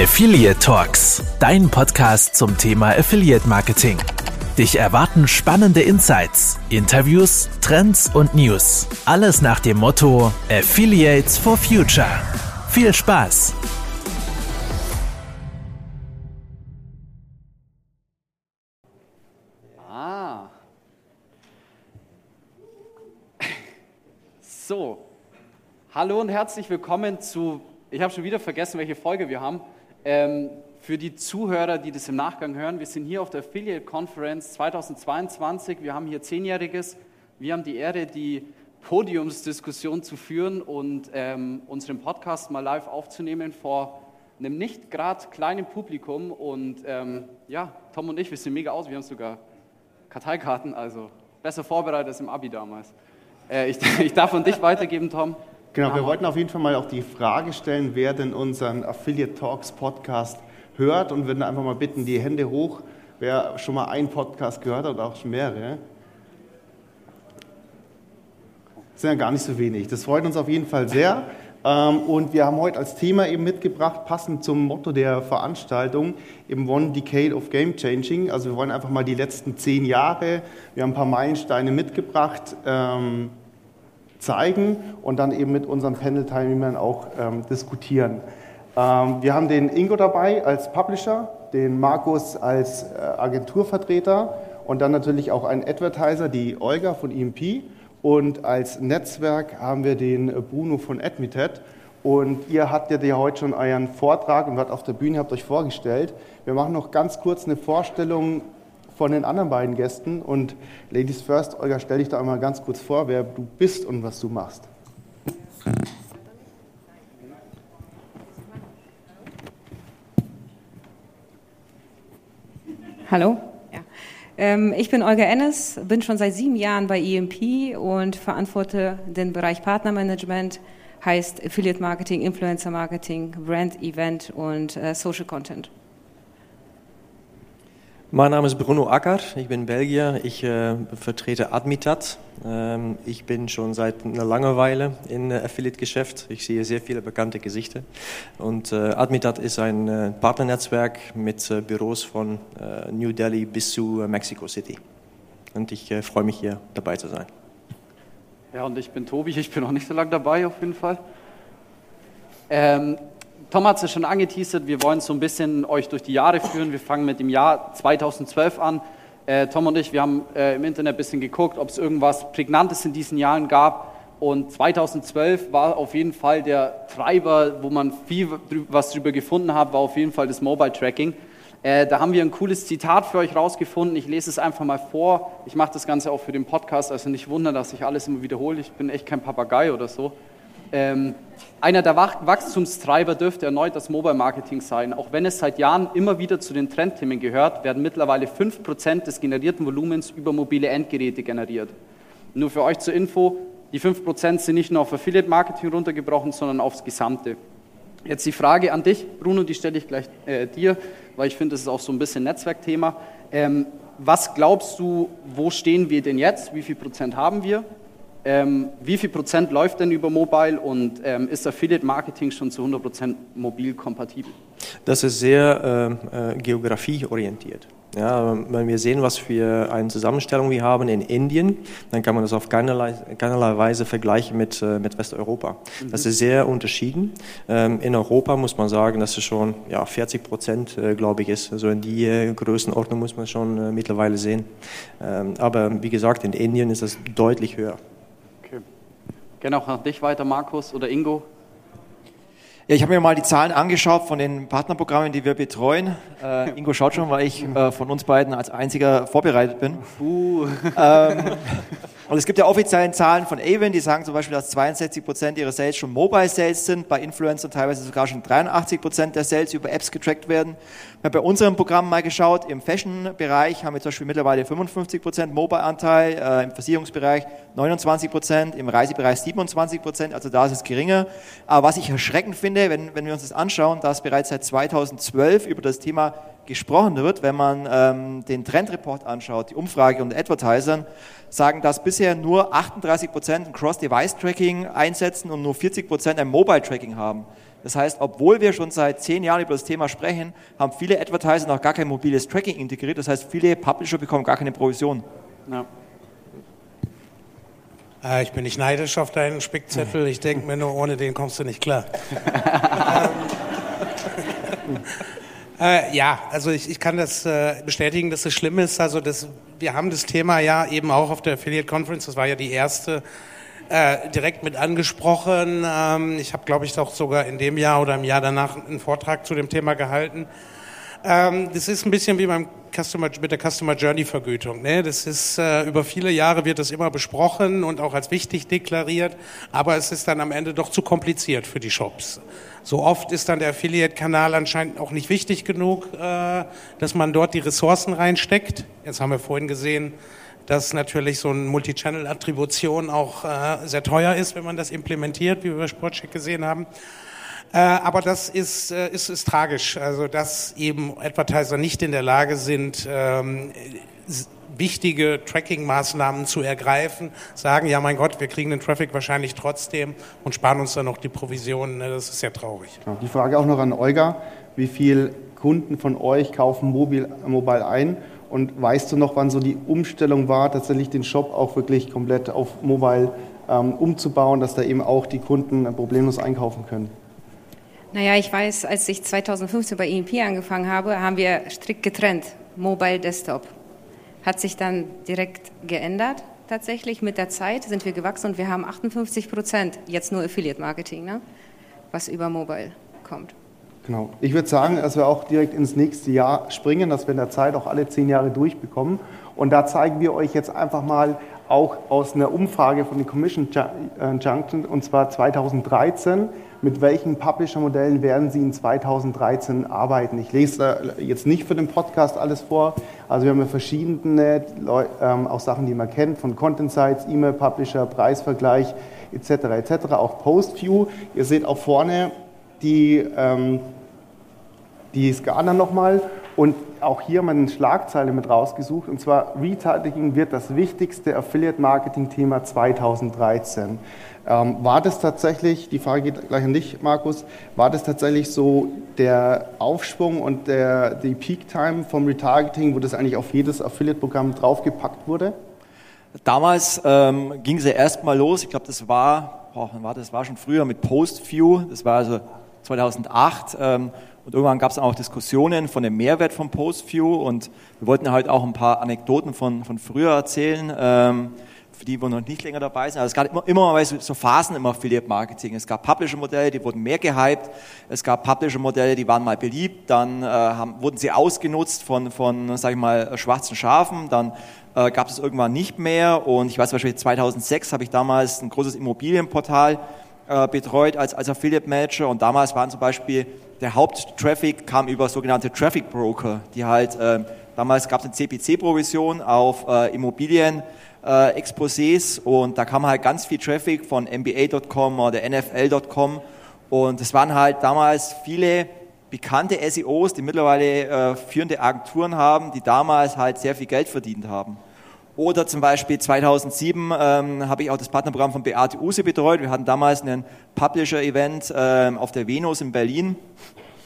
Affiliate Talks, dein Podcast zum Thema Affiliate Marketing. Dich erwarten spannende Insights, Interviews, Trends und News. Alles nach dem Motto Affiliates for Future. Viel Spaß! Ah. So, hallo und herzlich willkommen zu, ich habe schon wieder vergessen, welche Folge wir haben. Ähm, für die Zuhörer, die das im Nachgang hören, wir sind hier auf der Affiliate Conference 2022. Wir haben hier Zehnjähriges. Wir haben die Ehre, die Podiumsdiskussion zu führen und ähm, unseren Podcast mal live aufzunehmen vor einem nicht gerade kleinen Publikum. Und ähm, ja, Tom und ich, wir sehen mega aus. Wir haben sogar Karteikarten, also besser vorbereitet als im Abi damals. Äh, ich, ich darf an dich weitergeben, Tom. Genau, wir wollten auf jeden Fall mal auch die Frage stellen, wer denn unseren Affiliate Talks Podcast hört und würden einfach mal bitten, die Hände hoch, wer schon mal einen Podcast gehört hat oder auch schon mehrere. Das sind ja gar nicht so wenig. Das freut uns auf jeden Fall sehr. Ähm, und wir haben heute als Thema eben mitgebracht, passend zum Motto der Veranstaltung, eben One Decade of Game Changing. Also wir wollen einfach mal die letzten zehn Jahre, wir haben ein paar Meilensteine mitgebracht, ähm, zeigen und dann eben mit unseren Panel-Teilnehmern auch ähm, diskutieren. Ähm, wir haben den Ingo dabei als Publisher, den Markus als äh, Agenturvertreter und dann natürlich auch einen Advertiser, die Olga von EMP. Und als Netzwerk haben wir den Bruno von Admitet. Und ihr hattet ja heute schon euren Vortrag und wart auf der Bühne, habt euch vorgestellt. Wir machen noch ganz kurz eine Vorstellung von den anderen beiden Gästen. Und Ladies First, Olga, stell dich da einmal ganz kurz vor, wer du bist und was du machst. Hallo. Ja. Ähm, ich bin Olga Ennes, bin schon seit sieben Jahren bei EMP und verantworte den Bereich Partnermanagement, heißt Affiliate Marketing, Influencer Marketing, Brand Event und äh, Social Content. Mein Name ist Bruno Acker, ich bin Belgier, ich äh, vertrete Admitat. Ähm, ich bin schon seit einer langen Weile im äh, Affiliate-Geschäft. Ich sehe sehr viele bekannte Gesichter. Und äh, Admitat ist ein äh, Partnernetzwerk mit äh, Büros von äh, New Delhi bis zu Mexico City. Und ich freue mich hier dabei zu sein. Ja, und ich bin Tobi, ich bin noch nicht so lange dabei auf jeden Fall. Ähm, Tom hat es ja schon angeteasert, wir wollen so ein bisschen euch durch die Jahre führen. Wir fangen mit dem Jahr 2012 an. Äh, Tom und ich, wir haben äh, im Internet ein bisschen geguckt, ob es irgendwas Prägnantes in diesen Jahren gab. Und 2012 war auf jeden Fall der Treiber, wo man viel was drüber gefunden hat, war auf jeden Fall das Mobile Tracking. Äh, da haben wir ein cooles Zitat für euch rausgefunden. Ich lese es einfach mal vor. Ich mache das Ganze auch für den Podcast, also nicht wundern, dass ich alles immer wiederhole. Ich bin echt kein Papagei oder so. Ähm, einer der Wachstumstreiber dürfte erneut das Mobile Marketing sein. Auch wenn es seit Jahren immer wieder zu den Trendthemen gehört, werden mittlerweile 5% des generierten Volumens über mobile Endgeräte generiert. Nur für euch zur Info, die 5% sind nicht nur auf Affiliate Marketing runtergebrochen, sondern aufs Gesamte. Jetzt die Frage an dich, Bruno, die stelle ich gleich äh, dir, weil ich finde, das ist auch so ein bisschen Netzwerkthema. Ähm, was glaubst du, wo stehen wir denn jetzt? Wie viel Prozent haben wir? Ähm, wie viel Prozent läuft denn über Mobile und ähm, ist Affiliate Marketing schon zu 100 Prozent mobil kompatibel? Das ist sehr äh, äh, geografieorientiert. Ja, wenn wir sehen, was für eine Zusammenstellung wir haben in Indien, dann kann man das auf keinerlei, keinerlei Weise vergleichen mit, äh, mit Westeuropa. Mhm. Das ist sehr unterschieden. Ähm, in Europa muss man sagen, dass es schon ja, 40 Prozent, äh, glaube ich, ist. Also in die äh, Größenordnung muss man schon äh, mittlerweile sehen. Ähm, aber wie gesagt, in Indien ist das deutlich höher. Gerne auch an dich weiter, Markus oder Ingo. Ja, ich habe mir mal die Zahlen angeschaut von den Partnerprogrammen, die wir betreuen. Äh, Ingo schaut schon, weil ich äh, von uns beiden als einziger vorbereitet bin. Uh. Ähm, und es gibt ja offizielle Zahlen von Avon, die sagen zum Beispiel, dass 62 Prozent ihrer Sales schon Mobile Sales sind, bei Influencern teilweise sogar schon 83 Prozent der Sales über Apps getrackt werden. Wir haben bei unserem Programm mal geschaut, im Fashion-Bereich haben wir zum Beispiel mittlerweile 55 Prozent Mobile-Anteil, äh, im Versicherungsbereich 29 Prozent, im Reisebereich 27 Prozent, also da ist es geringer. Aber was ich erschreckend finde, finde, wenn, wenn wir uns das anschauen, dass bereits seit 2012 über das Thema gesprochen wird, wenn man ähm, den Trendreport anschaut, die Umfrage und Advertisern, sagen, dass bisher nur 38 Prozent ein Cross-Device-Tracking einsetzen und nur 40 Prozent ein Mobile-Tracking haben. Das heißt, obwohl wir schon seit zehn Jahren über das Thema sprechen, haben viele Advertiser noch gar kein mobiles Tracking integriert. Das heißt, viele Publisher bekommen gar keine Provision. Ja. Äh, ich bin nicht neidisch auf deinen Spickzettel. Ich denke mir nur, ohne den kommst du nicht klar. Äh, ja, also ich, ich kann das äh, bestätigen, dass es schlimm ist. Also das, wir haben das Thema ja eben auch auf der Affiliate Conference, das war ja die erste, äh, direkt mit angesprochen. Ähm, ich habe, glaube ich, auch sogar in dem Jahr oder im Jahr danach einen Vortrag zu dem Thema gehalten. Ähm, das ist ein bisschen wie beim Customer, mit der Customer Journey Vergütung. Ne? Das ist, äh, über viele Jahre wird das immer besprochen und auch als wichtig deklariert, aber es ist dann am Ende doch zu kompliziert für die Shops. So oft ist dann der Affiliate-Kanal anscheinend auch nicht wichtig genug, äh, dass man dort die Ressourcen reinsteckt. Jetzt haben wir vorhin gesehen, dass natürlich so eine Multi-Channel-Attribution auch äh, sehr teuer ist, wenn man das implementiert, wie wir bei Sportcheck gesehen haben. Äh, aber das ist, ist, ist tragisch, also dass eben Advertiser nicht in der Lage sind, ähm, wichtige Tracking-Maßnahmen zu ergreifen, sagen, ja mein Gott, wir kriegen den Traffic wahrscheinlich trotzdem und sparen uns dann noch die Provisionen. Ne, das ist sehr traurig. Die Frage auch noch an Olga, wie viele Kunden von euch kaufen mobil, mobile ein? Und weißt du noch, wann so die Umstellung war, tatsächlich den Shop auch wirklich komplett auf mobile ähm, umzubauen, dass da eben auch die Kunden problemlos einkaufen können? Naja, ich weiß, als ich 2015 bei EMP angefangen habe, haben wir strikt getrennt, Mobile, Desktop. Hat sich dann direkt geändert, tatsächlich. Mit der Zeit sind wir gewachsen und wir haben 58 Prozent jetzt nur Affiliate Marketing, ne? was über Mobile kommt. Genau. Ich würde sagen, dass wir auch direkt ins nächste Jahr springen, dass wir in der Zeit auch alle zehn Jahre durchbekommen. Und da zeigen wir euch jetzt einfach mal auch aus einer Umfrage von den Commission äh, Junction, und zwar 2013, mit welchen Publisher-Modellen werden Sie in 2013 arbeiten. Ich lese jetzt nicht für den Podcast alles vor. Also wir haben ja verschiedene, ähm, auch Sachen, die man kennt, von Content Sites, E-Mail-Publisher, Preisvergleich etc. etc. Auch Postview. Ihr seht auch vorne die, ähm, die Skala nochmal und auch hier mal eine Schlagzeile mit rausgesucht, und zwar Retargeting wird das wichtigste Affiliate-Marketing-Thema 2013. Ähm, war das tatsächlich, die Frage geht gleich an dich, Markus, war das tatsächlich so der Aufschwung und der, die Peak-Time vom Retargeting, wo das eigentlich auf jedes Affiliate-Programm draufgepackt wurde? Damals ähm, ging ja erstmal los, ich glaube, das war, boah, war, das war schon früher mit Postview, das war also 2008. Ähm, und irgendwann gab es auch Diskussionen von dem Mehrwert von Postview und wir wollten halt auch ein paar Anekdoten von, von früher erzählen, ähm, für die wir noch nicht länger dabei sind. Also es gab immer, immer mal so Phasen im Affiliate-Marketing. Es gab Publisher-Modelle, die wurden mehr gehypt. Es gab Publisher-Modelle, die waren mal beliebt. Dann äh, haben, wurden sie ausgenutzt von, von sag ich mal, schwarzen Schafen. Dann äh, gab es irgendwann nicht mehr. Und ich weiß zum Beispiel, 2006 habe ich damals ein großes Immobilienportal äh, betreut als, als Affiliate Manager. Und damals waren zum Beispiel der Haupttraffic kam über sogenannte Traffic Broker, die halt, äh, damals gab es eine CPC-Provision auf äh, Immobilien, äh, Exposés und da kam halt ganz viel Traffic von NBA.com oder NFL.com und es waren halt damals viele bekannte SEOs, die mittlerweile äh, führende Agenturen haben, die damals halt sehr viel Geld verdient haben. Oder zum Beispiel 2007 ähm, habe ich auch das Partnerprogramm von Beate Use betreut. Wir hatten damals einen Publisher-Event ähm, auf der Venus in Berlin.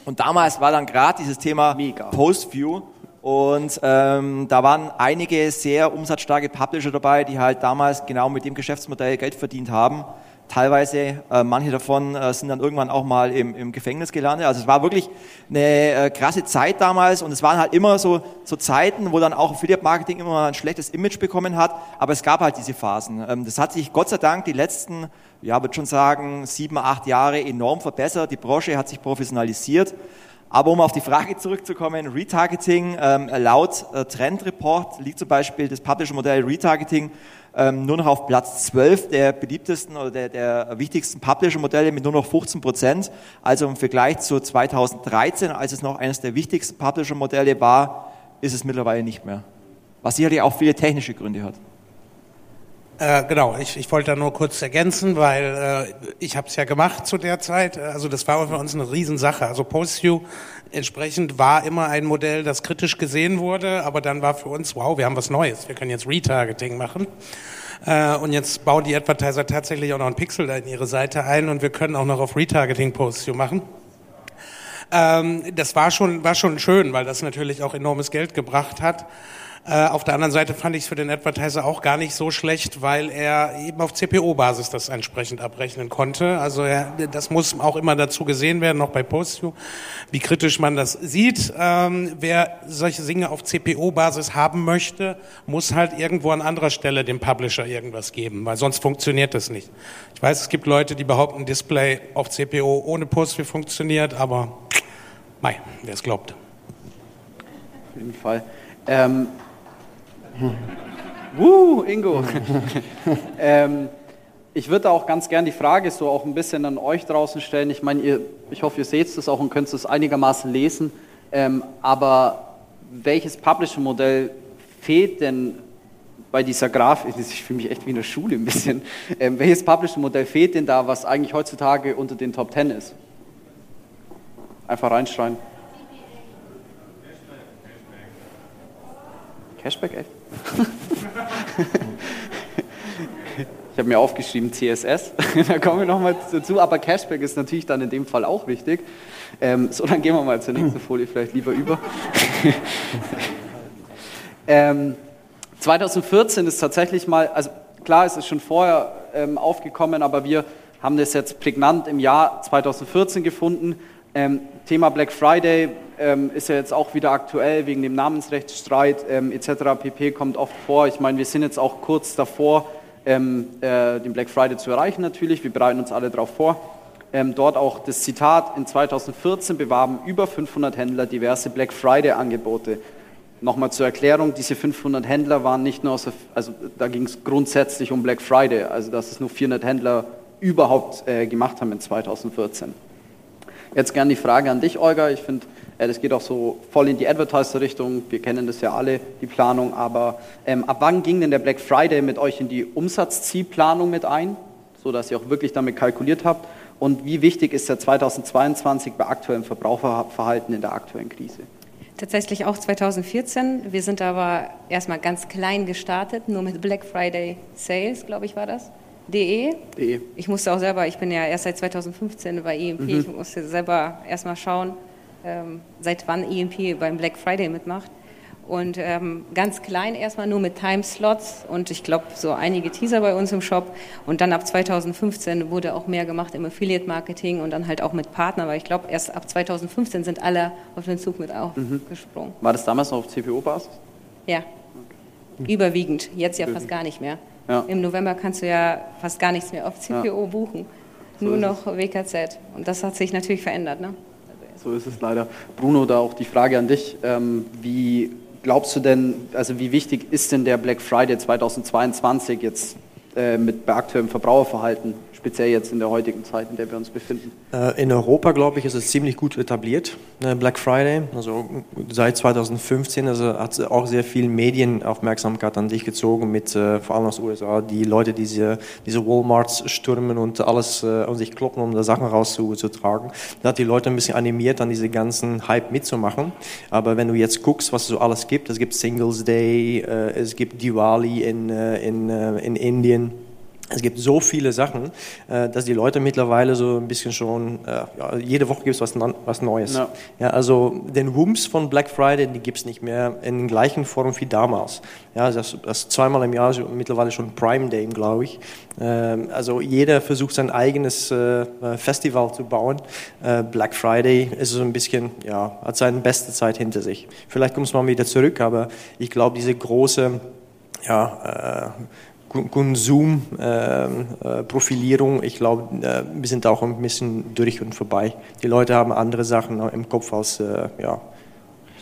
Und damals war dann gerade dieses Thema Mega. Postview. Und ähm, da waren einige sehr umsatzstarke Publisher dabei, die halt damals genau mit dem Geschäftsmodell Geld verdient haben teilweise, äh, manche davon äh, sind dann irgendwann auch mal im, im Gefängnis gelandet. Also es war wirklich eine äh, krasse Zeit damals und es waren halt immer so, so Zeiten, wo dann auch Affiliate Marketing immer ein schlechtes Image bekommen hat, aber es gab halt diese Phasen. Ähm, das hat sich Gott sei Dank die letzten, ja, würde schon sagen, sieben, acht Jahre enorm verbessert. Die Branche hat sich professionalisiert. Aber um auf die Frage zurückzukommen, Retargeting, ähm, laut äh, Trend Report liegt zum Beispiel das Publisher-Modell Retargeting ähm, nur noch auf Platz 12 der beliebtesten oder der, der wichtigsten Publisher-Modelle mit nur noch 15 Prozent. Also im Vergleich zu 2013, als es noch eines der wichtigsten Publisher-Modelle war, ist es mittlerweile nicht mehr. Was sicherlich auch viele technische Gründe hat. Äh, genau, ich, ich wollte da nur kurz ergänzen, weil äh, ich habe es ja gemacht zu der Zeit. Also das war für uns eine Riesensache. Also PostView entsprechend war immer ein Modell, das kritisch gesehen wurde, aber dann war für uns, wow, wir haben was Neues. Wir können jetzt Retargeting machen. Äh, und jetzt bauen die Advertiser tatsächlich auch noch einen Pixel in ihre Seite ein und wir können auch noch auf Retargeting PostView machen. Ähm, das war schon, war schon schön, weil das natürlich auch enormes Geld gebracht hat. Äh, auf der anderen Seite fand ich es für den Advertiser auch gar nicht so schlecht, weil er eben auf CPO-Basis das entsprechend abrechnen konnte. Also er, das muss auch immer dazu gesehen werden, noch bei PostView, wie kritisch man das sieht. Ähm, wer solche Dinge auf CPO-Basis haben möchte, muss halt irgendwo an anderer Stelle dem Publisher irgendwas geben, weil sonst funktioniert das nicht. Ich weiß, es gibt Leute, die behaupten, Display auf CPO ohne PostView funktioniert, aber mei, wer es glaubt. Auf jeden Fall. Ähm, Wuh, Ingo. ähm, ich würde auch ganz gern die Frage so auch ein bisschen an euch draußen stellen. Ich meine, ich hoffe, ihr seht es auch und könnt es einigermaßen lesen. Ähm, aber welches Publisher-Modell fehlt denn bei dieser Grafik? Ich fühle mich echt wie in der Schule ein bisschen. Ähm, welches Publisher-Modell fehlt denn da, was eigentlich heutzutage unter den Top 10 ist? Einfach reinschreien. Cashback, echt? Ich habe mir aufgeschrieben CSS, da kommen wir nochmal dazu, aber Cashback ist natürlich dann in dem Fall auch wichtig. Ähm, so, dann gehen wir mal zur nächsten Folie vielleicht lieber über. ähm, 2014 ist tatsächlich mal, also klar, es ist schon vorher ähm, aufgekommen, aber wir haben das jetzt prägnant im Jahr 2014 gefunden. Ähm, Thema Black Friday ähm, ist ja jetzt auch wieder aktuell wegen dem Namensrechtsstreit ähm, etc. pp. kommt oft vor. Ich meine, wir sind jetzt auch kurz davor, ähm, äh, den Black Friday zu erreichen natürlich. Wir bereiten uns alle darauf vor. Ähm, dort auch das Zitat, in 2014 bewarben über 500 Händler diverse Black Friday-Angebote. Nochmal zur Erklärung, diese 500 Händler waren nicht nur aus, der, also da ging es grundsätzlich um Black Friday, also dass es nur 400 Händler überhaupt äh, gemacht haben in 2014. Jetzt gerne die Frage an dich, Olga. Ich finde, das geht auch so voll in die Advertiser-Richtung. Wir kennen das ja alle, die Planung. Aber ähm, ab wann ging denn der Black Friday mit euch in die Umsatzzielplanung mit ein, sodass ihr auch wirklich damit kalkuliert habt? Und wie wichtig ist der 2022 bei aktuellem Verbraucherverhalten in der aktuellen Krise? Tatsächlich auch 2014. Wir sind aber erstmal ganz klein gestartet, nur mit Black Friday Sales, glaube ich, war das. De. De. Ich musste auch selber, ich bin ja erst seit 2015 bei EMP, mhm. ich musste selber erstmal schauen, seit wann EMP beim Black Friday mitmacht. Und ähm, ganz klein erstmal nur mit Timeslots und ich glaube so einige Teaser bei uns im Shop. Und dann ab 2015 wurde auch mehr gemacht im Affiliate Marketing und dann halt auch mit Partnern, weil ich glaube erst ab 2015 sind alle auf den Zug mit aufgesprungen. Mhm. War das damals noch auf CPO-Basis? Ja, okay. überwiegend. Jetzt ja fast gar nicht mehr. Ja. Im November kannst du ja fast gar nichts mehr auf CPO ja. buchen. So Nur noch WKZ. Und das hat sich natürlich verändert. Ne? So ist es leider. Bruno, da auch die Frage an dich. Ähm, wie glaubst du denn, also wie wichtig ist denn der Black Friday 2022 jetzt äh, mit aktuellem Verbraucherverhalten? Speziell jetzt in der heutigen Zeit, in der wir uns befinden? Äh, in Europa, glaube ich, ist es ziemlich gut etabliert, ne, Black Friday. Also seit 2015 also hat auch sehr viel Medienaufmerksamkeit an dich gezogen, mit äh, vor allem aus den USA, die Leute, die diese, diese Walmarts stürmen und alles äh, um sich kloppen, um da Sachen rauszutragen. Da hat die Leute ein bisschen animiert, an diese ganzen Hype mitzumachen. Aber wenn du jetzt guckst, was es so alles gibt, es gibt Singles Day, es gibt Diwali in, in, in Indien, es gibt so viele Sachen, äh, dass die Leute mittlerweile so ein bisschen schon, äh, ja, jede Woche gibt es was, was Neues. Ja. ja. also den Wumms von Black Friday, die gibt es nicht mehr in der gleichen Form wie damals. Ja, das, das zweimal im Jahr mittlerweile schon Prime Day, glaube ich. Ähm, also jeder versucht sein eigenes äh, Festival zu bauen. Black Friday ist so ein bisschen, ja, hat seine beste Zeit hinter sich. Vielleicht kommt es mal wieder zurück, aber ich glaube, diese große, ja, Konsumprofilierung, ähm, äh, ich glaube, äh, wir sind auch ein bisschen durch und vorbei. Die Leute haben andere Sachen im Kopf als äh, ja,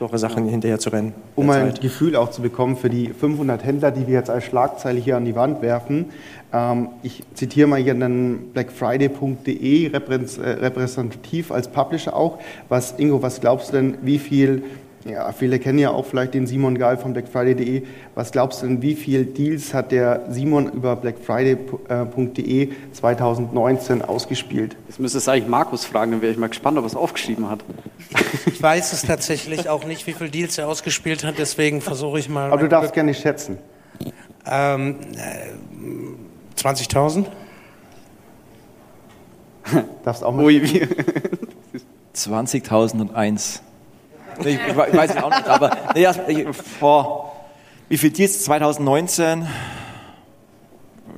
solche Sachen hinterher zu rennen. Um ein Gefühl auch zu bekommen für die 500 Händler, die wir jetzt als Schlagzeile hier an die Wand werfen. Ähm, ich zitiere mal hier einen blackfriday.de repräsentativ als Publisher auch. Was, Ingo, was glaubst du denn, wie viel ja, viele kennen ja auch vielleicht den Simon Gahl von blackfriday.de. Was glaubst du denn, wie viele Deals hat der Simon über blackfriday.de 2019 ausgespielt? Jetzt müsste es eigentlich Markus fragen, dann wäre ich mal gespannt, ob er es aufgeschrieben hat. Ich weiß es tatsächlich auch nicht, wie viele Deals er ausgespielt hat, deswegen versuche ich mal. Aber du darfst Glück. gerne schätzen. Ähm, äh, 20.000? darfst auch mal. 20.001. Nee, ich, ich, weiß es auch nicht, aber naja, nee, vor wie viel Deals? 2019?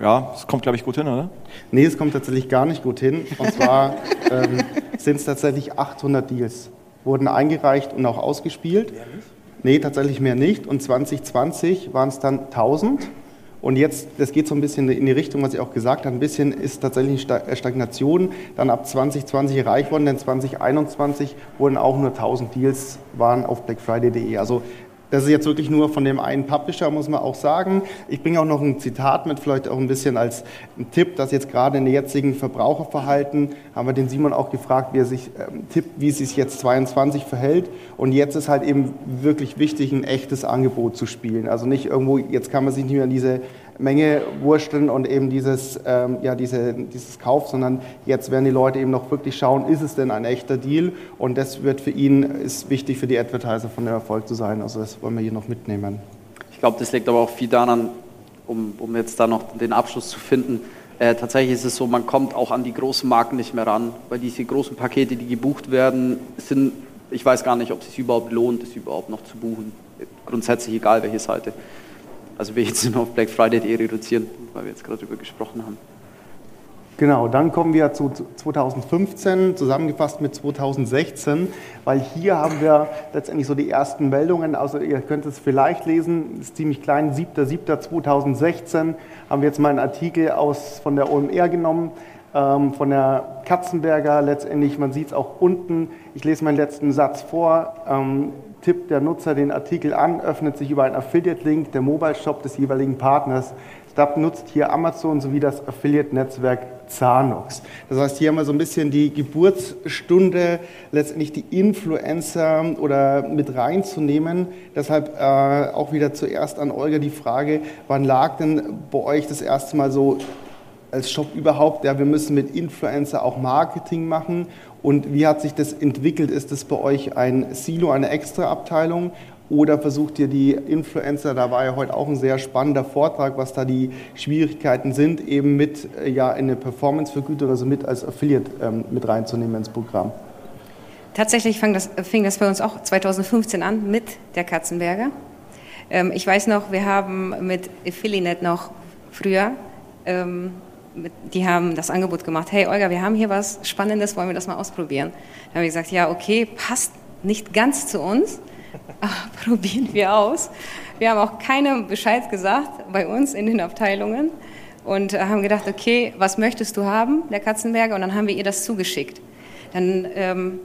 Ja, es kommt, glaube ich, gut hin, oder? Nee, es kommt tatsächlich gar nicht gut hin. Und zwar ähm, sind es tatsächlich 800 Deals, wurden eingereicht und auch ausgespielt. Mehr nicht? Nee, tatsächlich mehr nicht. Und 2020 waren es dann 1000. Und jetzt, das geht so ein bisschen in die Richtung, was ich auch gesagt habe, ein bisschen ist tatsächlich eine Stagnation. Dann ab 2020 erreicht worden, denn 2021 wurden auch nur 1000 Deals, waren auf blackfriday.de. Also das ist jetzt wirklich nur von dem einen Publisher, muss man auch sagen. Ich bringe auch noch ein Zitat mit, vielleicht auch ein bisschen als Tipp, dass jetzt gerade in der jetzigen Verbraucherverhalten, haben wir den Simon auch gefragt, wie er sich ähm, tippt, wie es sich jetzt 22 verhält. Und jetzt ist halt eben wirklich wichtig, ein echtes Angebot zu spielen. Also nicht irgendwo, jetzt kann man sich nicht mehr an diese Menge wursteln und eben dieses, ähm, ja, diese, dieses Kauf, sondern jetzt werden die Leute eben noch wirklich schauen, ist es denn ein echter Deal? Und das wird für ihn, ist wichtig für die Advertiser von dem Erfolg zu sein. Also das wollen wir hier noch mitnehmen. Ich glaube, das liegt aber auch viel daran, um, um jetzt da noch den Abschluss zu finden. Äh, tatsächlich ist es so, man kommt auch an die großen Marken nicht mehr ran, weil diese großen Pakete, die gebucht werden, sind, ich weiß gar nicht, ob es sich überhaupt lohnt, es überhaupt noch zu buchen. Grundsätzlich egal, welche Seite. Also wir jetzt auf Black Friday reduzieren, weil wir jetzt gerade darüber gesprochen haben. Genau, dann kommen wir zu 2015, zusammengefasst mit 2016, weil hier haben wir letztendlich so die ersten Meldungen. Also ihr könnt es vielleicht lesen, ist ziemlich klein, 7.7.2016 haben wir jetzt mal einen Artikel aus, von der OMR genommen, ähm, von der Katzenberger letztendlich, man sieht es auch unten. Ich lese meinen letzten Satz vor. Ähm, tippt der Nutzer den Artikel an, öffnet sich über einen Affiliate-Link der Mobile-Shop des jeweiligen Partners. STAP nutzt hier Amazon sowie das Affiliate-Netzwerk Zanox. Das heißt, hier haben wir so ein bisschen die Geburtsstunde, letztendlich die Influencer oder mit reinzunehmen. Deshalb äh, auch wieder zuerst an Olga die Frage, wann lag denn bei euch das erste Mal so als Shop überhaupt, ja, wir müssen mit Influencer auch Marketing machen und wie hat sich das entwickelt? Ist das bei euch ein Silo, eine Extra-Abteilung? Oder versucht ihr die Influencer, da war ja heute auch ein sehr spannender Vortrag, was da die Schwierigkeiten sind, eben mit äh, ja, eine Performance-Vergütung, also mit als Affiliate ähm, mit reinzunehmen ins Programm? Tatsächlich das, fing das bei uns auch 2015 an mit der Katzenberger. Ähm, ich weiß noch, wir haben mit Affiliate noch früher ähm, die haben das Angebot gemacht, hey Olga, wir haben hier was Spannendes, wollen wir das mal ausprobieren? Dann habe ich gesagt, ja, okay, passt nicht ganz zu uns, aber probieren wir aus. Wir haben auch keinem Bescheid gesagt bei uns in den Abteilungen und haben gedacht, okay, was möchtest du haben, der Katzenberger? Und dann haben wir ihr das zugeschickt. Dann ähm,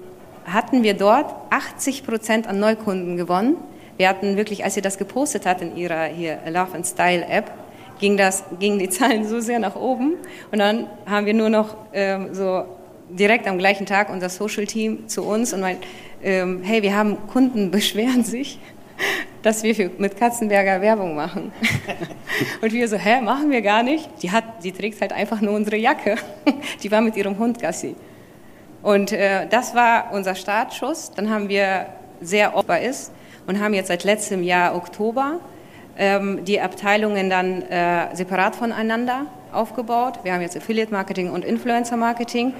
hatten wir dort 80 Prozent an Neukunden gewonnen. Wir hatten wirklich, als sie das gepostet hat in ihrer hier Love and Style App, ging das, gingen die Zahlen so sehr nach oben. Und dann haben wir nur noch ähm, so direkt am gleichen Tag unser Social Team zu uns und meint, ähm, hey, wir haben Kunden beschweren sich, dass wir für, mit Katzenberger Werbung machen. und wir so, hä, machen wir gar nicht. Die hat, die trägt halt einfach nur unsere Jacke. die war mit ihrem Hund Gassi. Und äh, das war unser Startschuss. Dann haben wir sehr oft bei ist und haben jetzt seit letztem Jahr Oktober ähm, die Abteilungen dann äh, separat voneinander aufgebaut. Wir haben jetzt Affiliate Marketing und Influencer Marketing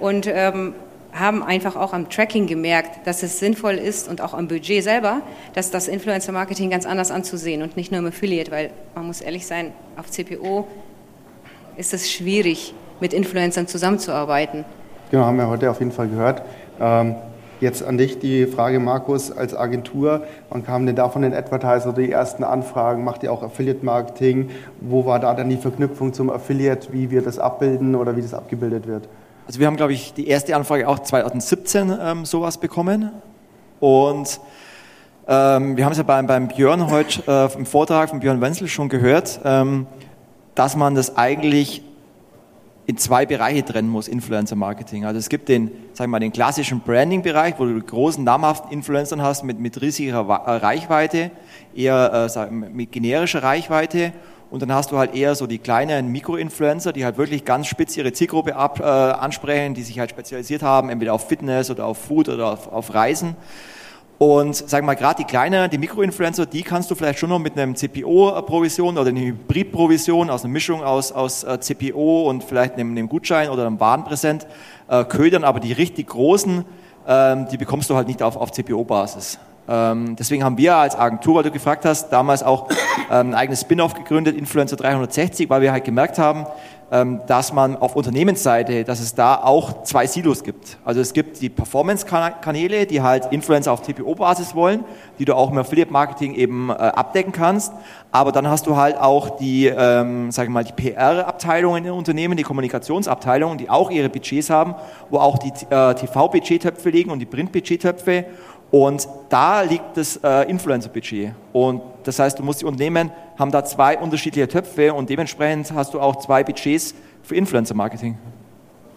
und ähm, haben einfach auch am Tracking gemerkt, dass es sinnvoll ist und auch am Budget selber, dass das Influencer Marketing ganz anders anzusehen und nicht nur im Affiliate, weil man muss ehrlich sein, auf CPO ist es schwierig, mit Influencern zusammenzuarbeiten. Genau, haben wir heute auf jeden Fall gehört. Ähm Jetzt an dich die Frage, Markus, als Agentur, wann kamen denn da von den Advertiser die ersten Anfragen? Macht ihr auch Affiliate-Marketing? Wo war da dann die Verknüpfung zum Affiliate, wie wir das abbilden oder wie das abgebildet wird? Also wir haben, glaube ich, die erste Anfrage auch 2017 ähm, sowas bekommen. Und ähm, wir haben es ja beim, beim Björn heute äh, im Vortrag von Björn Wenzel schon gehört, ähm, dass man das eigentlich in zwei Bereiche trennen muss, Influencer Marketing. Also es gibt den, sagen wir mal, den klassischen Branding-Bereich, wo du großen, namhaften Influencern hast mit, mit riesiger Reichweite, eher äh, sagen, mit generischer Reichweite. Und dann hast du halt eher so die kleinen Mikro-Influencer, die halt wirklich ganz spitz ihre Zielgruppe ab, äh, ansprechen, die sich halt spezialisiert haben, entweder auf Fitness oder auf Food oder auf, auf Reisen. Und wir mal, gerade die kleinen, die Mikroinfluencer, die kannst du vielleicht schon noch mit einem CPO-Provision oder einer Hybrid-Provision aus einer Mischung aus, aus äh, CPO und vielleicht einem, einem Gutschein oder einem Warenpräsent äh, ködern, aber die richtig großen, ähm, die bekommst du halt nicht auf, auf CPO-Basis. Ähm, deswegen haben wir als Agentur, weil du gefragt hast, damals auch ähm, ein eigenes Spin-off gegründet, Influencer 360, weil wir halt gemerkt haben, dass man auf Unternehmensseite, dass es da auch zwei Silos gibt. Also es gibt die Performance-Kanäle, die halt Influencer auf TPO-Basis wollen, die du auch im Affiliate-Marketing eben äh, abdecken kannst. Aber dann hast du halt auch die, ähm, sag ich mal, die PR-Abteilungen in Unternehmen, die Kommunikationsabteilungen, die auch ihre Budgets haben, wo auch die äh, TV-Budgettöpfe liegen und die Print-Budgettöpfe. Und da liegt das äh, Influencer-Budget. Und das heißt, du musst die Unternehmen haben da zwei unterschiedliche Töpfe und dementsprechend hast du auch zwei Budgets für Influencer-Marketing.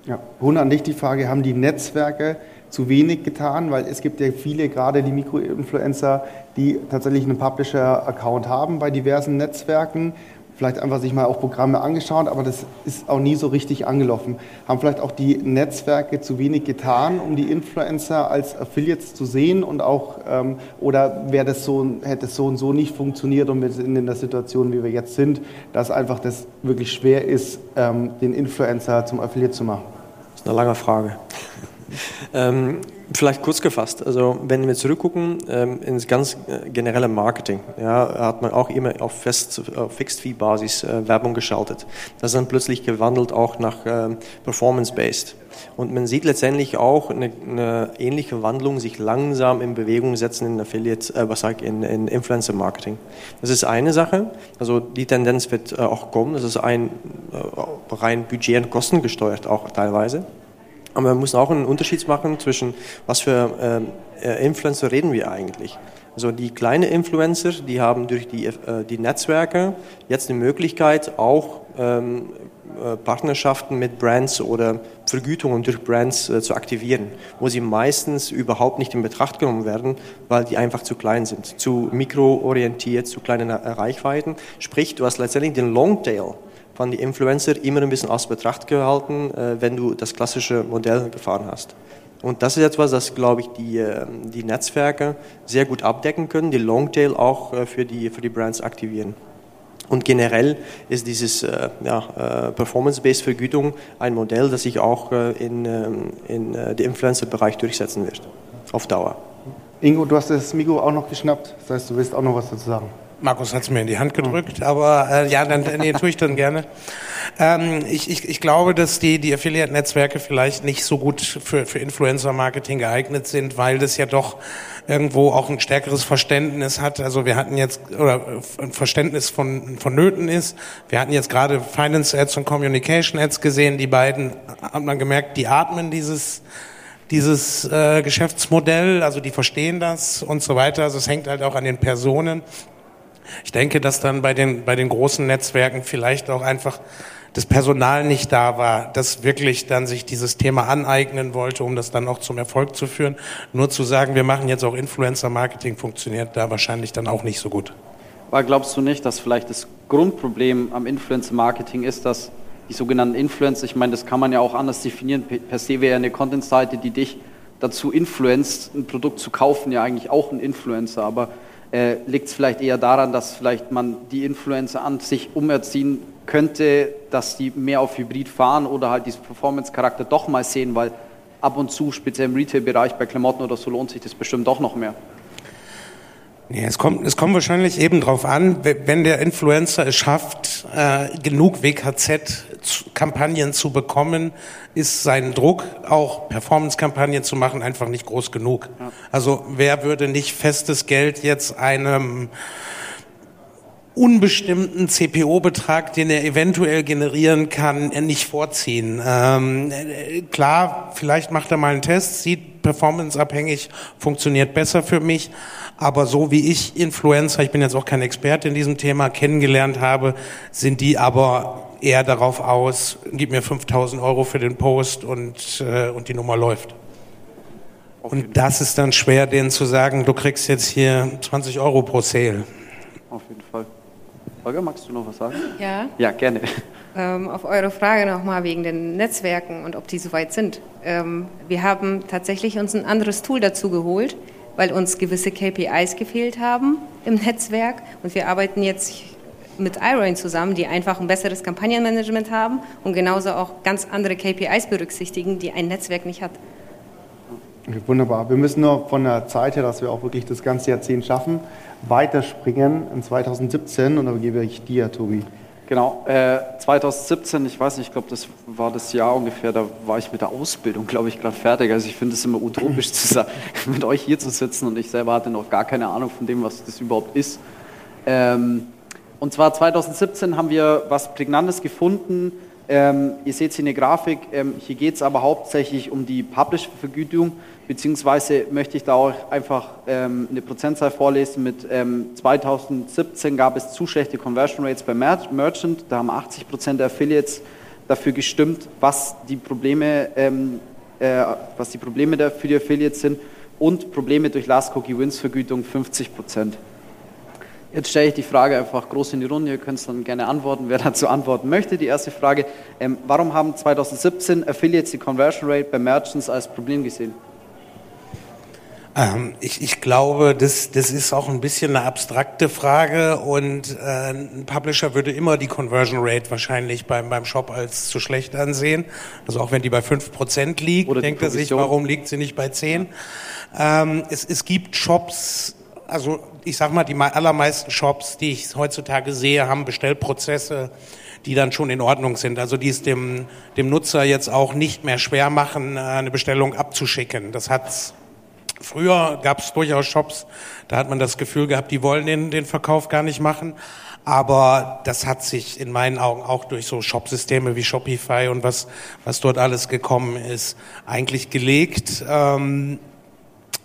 Ja, Rune, an dich die Frage, haben die Netzwerke zu wenig getan? Weil es gibt ja viele, gerade die Mikroinfluencer, die tatsächlich einen Publisher-Account haben bei diversen Netzwerken vielleicht einfach sich mal auch Programme angeschaut, aber das ist auch nie so richtig angelaufen. Haben vielleicht auch die Netzwerke zu wenig getan, um die Influencer als Affiliates zu sehen und auch, ähm, oder wäre das so, hätte es so und so nicht funktioniert und wir sind in der Situation, wie wir jetzt sind, dass einfach das wirklich schwer ist, ähm, den Influencer zum Affiliate zu machen? Das ist eine lange Frage. Ähm, Vielleicht kurz gefasst, also wenn wir zurückgucken ähm, ins ganz äh, generelle Marketing, ja, hat man auch immer auf, Fest, auf Fixed-Fee-Basis äh, Werbung geschaltet. Das ist dann plötzlich gewandelt auch nach äh, Performance-Based. Und man sieht letztendlich auch eine, eine, ähnliche Wandlung sich langsam in Bewegung setzen in Affiliate, äh, was sag ich, in, in Influencer Marketing. Das ist eine Sache. Also die Tendenz wird äh, auch kommen. Das ist ein äh, rein budget- und kostengesteuert auch teilweise. Aber wir müssen auch einen Unterschied machen zwischen, was für ähm, äh, Influencer reden wir eigentlich. Also die kleinen Influencer, die haben durch die, äh, die Netzwerke jetzt die Möglichkeit, auch ähm, äh, Partnerschaften mit Brands oder Vergütungen durch Brands äh, zu aktivieren, wo sie meistens überhaupt nicht in Betracht genommen werden, weil die einfach zu klein sind, zu mikroorientiert, zu kleinen Reichweiten. Sprich, du hast letztendlich den Longtail von den Influencer immer ein bisschen aus Betracht gehalten, äh, wenn du das klassische Modell gefahren hast. Und das ist etwas, das, glaube ich, die, ähm, die Netzwerke sehr gut abdecken können, die Longtail auch äh, für die, für die Brands aktivieren. Und generell ist dieses äh, ja, Performance-Based Vergütung ein Modell, das sich auch in, ähm, in dem Influencer-Bereich durchsetzen wird, auf Dauer. Ingo, du hast das Mikro auch noch geschnappt, das heißt, du willst auch noch was dazu sagen. Markus hat es mir in die Hand gedrückt, aber äh, ja, dann nee, tue ich dann gerne. Ähm, ich, ich, ich glaube, dass die, die Affiliate-Netzwerke vielleicht nicht so gut für, für Influencer-Marketing geeignet sind, weil das ja doch irgendwo auch ein stärkeres Verständnis hat. Also wir hatten jetzt, oder ein Verständnis von, vonnöten ist. Wir hatten jetzt gerade Finance Ads und Communication Ads gesehen. Die beiden, hat man gemerkt, die atmen dieses dieses äh, Geschäftsmodell, also die verstehen das und so weiter. Also es hängt halt auch an den Personen. Ich denke, dass dann bei den, bei den großen Netzwerken vielleicht auch einfach das Personal nicht da war, das wirklich dann sich dieses Thema aneignen wollte, um das dann auch zum Erfolg zu führen. Nur zu sagen, wir machen jetzt auch Influencer-Marketing, funktioniert da wahrscheinlich dann auch nicht so gut. Aber glaubst du nicht, dass vielleicht das Grundproblem am Influencer-Marketing ist, dass die sogenannten Influencer, ich meine, das kann man ja auch anders definieren, per se wäre eine Content-Seite, die dich dazu influenzt, ein Produkt zu kaufen, ja eigentlich auch ein Influencer, aber äh, liegt es vielleicht eher daran, dass vielleicht man die Influencer an sich umerziehen könnte, dass die mehr auf Hybrid fahren oder halt diesen Performance-Charakter doch mal sehen, weil ab und zu, speziell im Retail-Bereich bei Klamotten oder so, lohnt sich das bestimmt doch noch mehr. Ja, es kommt, es kommt wahrscheinlich eben drauf an, wenn der Influencer es schafft, äh, genug WKZ-Kampagnen zu bekommen, ist sein Druck, auch Performance-Kampagnen zu machen, einfach nicht groß genug. Ja. Also wer würde nicht festes Geld jetzt einem unbestimmten CPO-Betrag, den er eventuell generieren kann, nicht vorziehen. Ähm, klar, vielleicht macht er mal einen Test, sieht performanceabhängig, funktioniert besser für mich, aber so wie ich Influencer, ich bin jetzt auch kein Experte in diesem Thema, kennengelernt habe, sind die aber eher darauf aus, gib mir 5000 Euro für den Post und, äh, und die Nummer läuft. Und das ist dann schwer, denen zu sagen, du kriegst jetzt hier 20 Euro pro Sale. Auf jeden Fall. Holger, magst du noch was sagen? Ja. Ja, gerne. Ähm, auf eure Frage nochmal wegen den Netzwerken und ob die soweit sind. Ähm, wir haben tatsächlich uns ein anderes Tool dazu geholt, weil uns gewisse KPIs gefehlt haben im Netzwerk. Und wir arbeiten jetzt mit iRain zusammen, die einfach ein besseres Kampagnenmanagement haben und genauso auch ganz andere KPIs berücksichtigen, die ein Netzwerk nicht hat. Wunderbar. Wir müssen nur von der Zeit her, dass wir auch wirklich das ganze Jahrzehnt schaffen, weiterspringen in 2017 und da gebe ich dir, Tobi. Genau, äh, 2017, ich weiß nicht, ich glaube, das war das Jahr ungefähr, da war ich mit der Ausbildung, glaube ich, gerade fertig. Also ich finde es immer utopisch zu sagen, mit euch hier zu sitzen und ich selber hatte noch gar keine Ahnung von dem, was das überhaupt ist. Ähm, und zwar 2017 haben wir was Prägnantes gefunden. Ähm, ihr seht hier eine Grafik. Ähm, hier geht es aber hauptsächlich um die Publisher-Vergütung, beziehungsweise möchte ich da auch einfach ähm, eine Prozentzahl vorlesen. Mit 2017 ähm, gab es zu schlechte Conversion Rates bei Mer Merchant. Da haben 80 Prozent der Affiliates dafür gestimmt, was die Probleme, ähm, äh, was die Probleme der, für die Affiliates sind und Probleme durch Last Cookie Wins Vergütung 50 Prozent. Jetzt stelle ich die Frage einfach groß in die Runde, ihr könnt es dann gerne antworten, wer dazu antworten möchte. Die erste Frage, ähm, warum haben 2017 Affiliates die Conversion Rate bei Merchants als Problem gesehen? Ähm, ich, ich, glaube, das, das ist auch ein bisschen eine abstrakte Frage und äh, ein Publisher würde immer die Conversion Rate wahrscheinlich beim, beim Shop als zu schlecht ansehen. Also auch wenn die bei 5% liegt, Oder denkt er sich, warum liegt sie nicht bei 10? Ähm, es, es gibt Shops, also ich sag mal, die allermeisten Shops, die ich heutzutage sehe, haben Bestellprozesse, die dann schon in Ordnung sind. Also die es dem, dem Nutzer jetzt auch nicht mehr schwer machen, eine Bestellung abzuschicken. Das hat früher gab es durchaus Shops, da hat man das Gefühl gehabt, die wollen den, den Verkauf gar nicht machen. Aber das hat sich in meinen Augen auch durch so Shopsysteme wie Shopify und was, was dort alles gekommen ist, eigentlich gelegt. Ähm,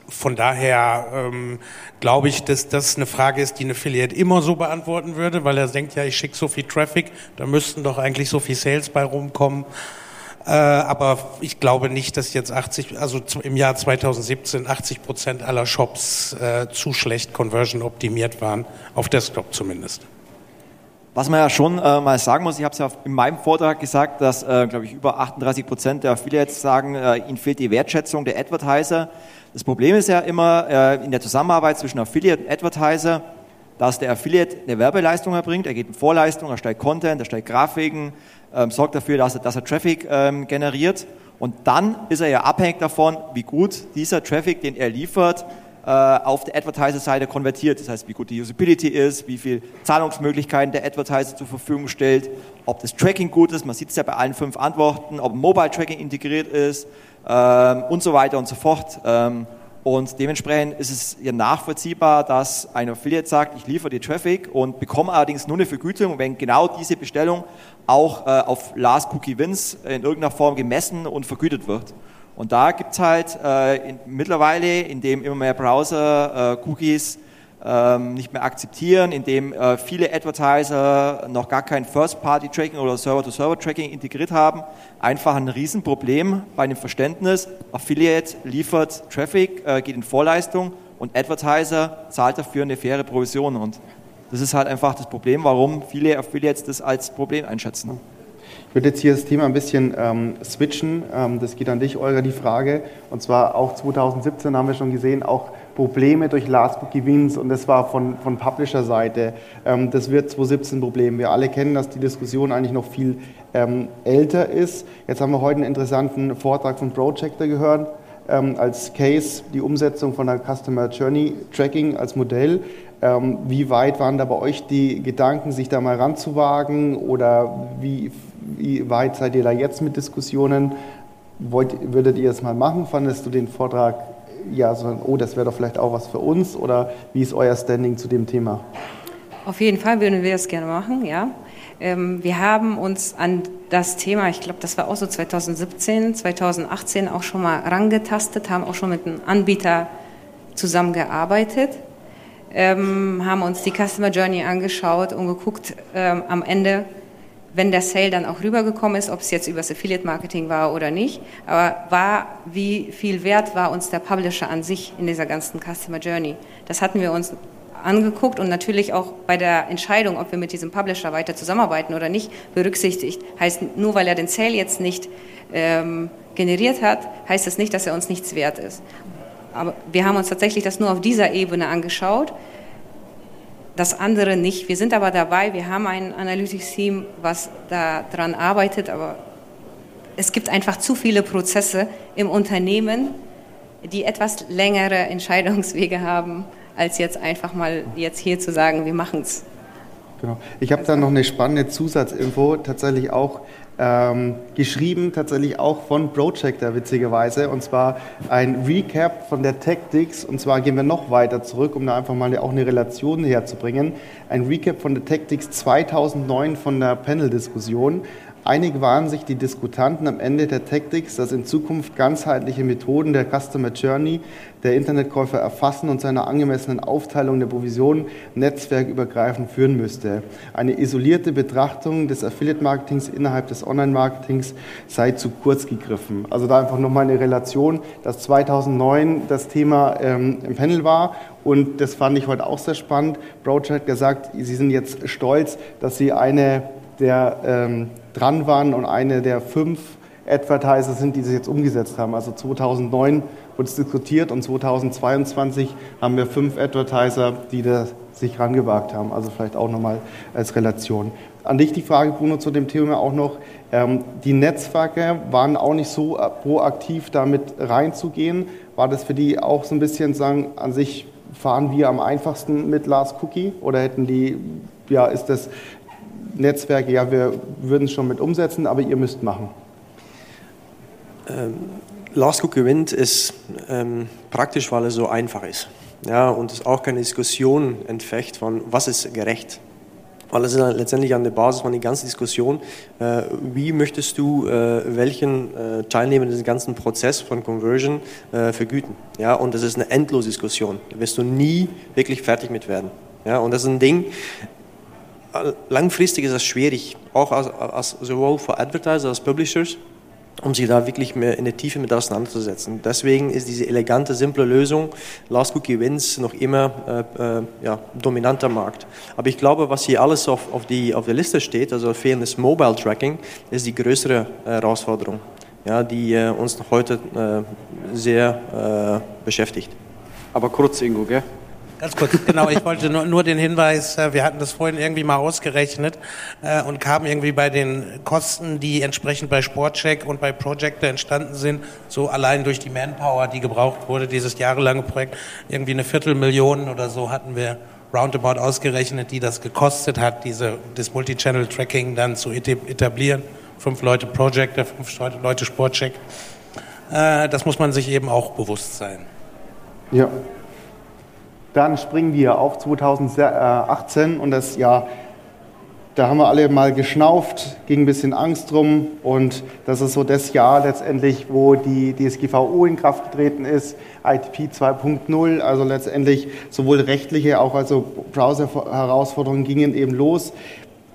von daher ähm, glaube ich, dass das eine Frage ist, die ein Affiliate immer so beantworten würde, weil er denkt, ja, ich schicke so viel Traffic, da müssten doch eigentlich so viel Sales bei rumkommen. Äh, aber ich glaube nicht, dass jetzt 80, also im Jahr 2017 80 Prozent aller Shops äh, zu schlecht conversion optimiert waren, auf Desktop zumindest. Was man ja schon äh, mal sagen muss, ich habe es ja in meinem Vortrag gesagt, dass, äh, glaube ich, über 38 Prozent der Affiliates sagen, äh, ihnen fehlt die Wertschätzung der Advertiser. Das Problem ist ja immer äh, in der Zusammenarbeit zwischen Affiliate und Advertiser, dass der Affiliate eine Werbeleistung erbringt, er geht in Vorleistung, er stellt Content, er stellt Grafiken, ähm, sorgt dafür, dass er, dass er Traffic ähm, generiert und dann ist er ja abhängig davon, wie gut dieser Traffic, den er liefert, äh, auf der Advertiser-Seite konvertiert. Das heißt, wie gut die Usability ist, wie viele Zahlungsmöglichkeiten der Advertiser zur Verfügung stellt, ob das Tracking gut ist, man sieht es ja bei allen fünf Antworten, ob Mobile Tracking integriert ist, ähm, und so weiter und so fort. Ähm, und dementsprechend ist es ja nachvollziehbar, dass ein Affiliate sagt, ich liefere dir Traffic und bekomme allerdings nur eine Vergütung, wenn genau diese Bestellung auch äh, auf Last Cookie Wins in irgendeiner Form gemessen und vergütet wird. Und da gibt es halt äh, in, mittlerweile, indem immer mehr Browser äh, Cookies ähm, nicht mehr akzeptieren, indem äh, viele Advertiser noch gar kein First-Party-Tracking oder Server-to-Server-Tracking integriert haben, einfach ein Riesenproblem bei dem Verständnis. Affiliate liefert Traffic, äh, geht in Vorleistung und Advertiser zahlt dafür eine faire Provision. Und das ist halt einfach das Problem, warum viele Affiliates das als Problem einschätzen. Ich würde jetzt hier das Thema ein bisschen ähm, switchen. Ähm, das geht an dich, Olga, die Frage. Und zwar auch 2017 haben wir schon gesehen, auch Probleme durch Last Book Gewinns und das war von, von Publisher-Seite. Ähm, das wird 2017 ein Problem. Wir alle kennen, dass die Diskussion eigentlich noch viel ähm, älter ist. Jetzt haben wir heute einen interessanten Vortrag von Projector gehört. Ähm, als Case die Umsetzung von der Customer Journey Tracking als Modell. Ähm, wie weit waren da bei euch die Gedanken, sich da mal ranzuwagen oder wie wie weit seid ihr da jetzt mit Diskussionen? Wollt, würdet ihr es mal machen? Fandest du den Vortrag, ja, so, oh, das wäre doch vielleicht auch was für uns? Oder wie ist euer Standing zu dem Thema? Auf jeden Fall würden wir es gerne machen, ja. Ähm, wir haben uns an das Thema, ich glaube, das war auch so 2017, 2018 auch schon mal rangetastet, haben auch schon mit einem Anbieter zusammengearbeitet, ähm, haben uns die Customer Journey angeschaut und geguckt, ähm, am Ende, wenn der Sale dann auch rübergekommen ist, ob es jetzt übers Affiliate Marketing war oder nicht, aber war, wie viel wert war uns der Publisher an sich in dieser ganzen Customer Journey? Das hatten wir uns angeguckt und natürlich auch bei der Entscheidung, ob wir mit diesem Publisher weiter zusammenarbeiten oder nicht, berücksichtigt. Heißt, nur weil er den Sale jetzt nicht ähm, generiert hat, heißt das nicht, dass er uns nichts wert ist. Aber wir haben uns tatsächlich das nur auf dieser Ebene angeschaut das andere nicht. Wir sind aber dabei, wir haben ein Analytics-Team, was daran arbeitet, aber es gibt einfach zu viele Prozesse im Unternehmen, die etwas längere Entscheidungswege haben, als jetzt einfach mal jetzt hier zu sagen, wir machen es. Genau. Ich habe da noch eine spannende Zusatzinfo, tatsächlich auch ähm, geschrieben, tatsächlich auch von Projector witzigerweise, und zwar ein Recap von der Tactics, und zwar gehen wir noch weiter zurück, um da einfach mal auch eine Relation herzubringen. Ein Recap von der Tactics 2009 von der Panel-Diskussion. Einig waren sich die Diskutanten am Ende der Tactics, dass in Zukunft ganzheitliche Methoden der Customer Journey der Internetkäufer erfassen und seiner angemessenen Aufteilung der Provision netzwerkübergreifend führen müsste. Eine isolierte Betrachtung des Affiliate-Marketings innerhalb des Online-Marketings sei zu kurz gegriffen. Also da einfach nochmal eine Relation, dass 2009 das Thema ähm, im Panel war und das fand ich heute auch sehr spannend. Broach hat gesagt, sie sind jetzt stolz, dass sie eine der ähm, dran waren und eine der fünf Advertiser sind, die sich jetzt umgesetzt haben. Also 2009 wurde es diskutiert und 2022 haben wir fünf Advertiser, die da sich rangewagt haben. Also vielleicht auch nochmal als Relation. An dich die Frage, Bruno, zu dem Thema auch noch. Ähm, die Netzwerke waren auch nicht so proaktiv, damit reinzugehen. War das für die auch so ein bisschen sagen, an sich fahren wir am einfachsten mit Last Cookie oder hätten die, ja, ist das Netzwerke, ja, wir würden es schon mit umsetzen, aber ihr müsst machen? Ähm, Last Cookie Wind ist ähm, praktisch, weil es so einfach ist. Ja, und es auch keine Diskussion entfecht von, was ist gerecht. Weil es ist letztendlich an der Basis von der ganzen Diskussion, äh, wie möchtest du äh, welchen äh, Teilnehmer des ganzen Prozess von Conversion äh, vergüten. Ja, und das ist eine endlose Diskussion. Da wirst du nie wirklich fertig mit werden. Ja, und das ist ein Ding, langfristig ist das schwierig, auch als, als, sowohl für Advertiser als Publishers, um sich da wirklich mehr in der Tiefe mit auseinanderzusetzen. Deswegen ist diese elegante, simple Lösung, Last Cookie Wins, noch immer äh, äh, ja, dominanter Markt. Aber ich glaube, was hier alles auf, auf, die, auf der Liste steht, also fehlendes Mobile Tracking, ist die größere Herausforderung, ja, die äh, uns noch heute äh, sehr äh, beschäftigt. Aber kurz, Ingo, gell? Ganz kurz, genau, ich wollte nur, nur den Hinweis, äh, wir hatten das vorhin irgendwie mal ausgerechnet äh, und kamen irgendwie bei den Kosten, die entsprechend bei Sportcheck und bei Projector entstanden sind, so allein durch die Manpower, die gebraucht wurde, dieses jahrelange Projekt, irgendwie eine Viertelmillion oder so hatten wir roundabout ausgerechnet, die das gekostet hat, diese, das Multi-Channel-Tracking dann zu etablieren. Fünf Leute Projector, fünf Leute Sportcheck. Äh, das muss man sich eben auch bewusst sein. Ja. Dann springen wir auf 2018 und das Jahr, da haben wir alle mal geschnauft, ging ein bisschen Angst drum und das ist so das Jahr letztendlich, wo die DSGVO in Kraft getreten ist, ITP 2.0, also letztendlich sowohl rechtliche auch also Browser-Herausforderungen gingen eben los.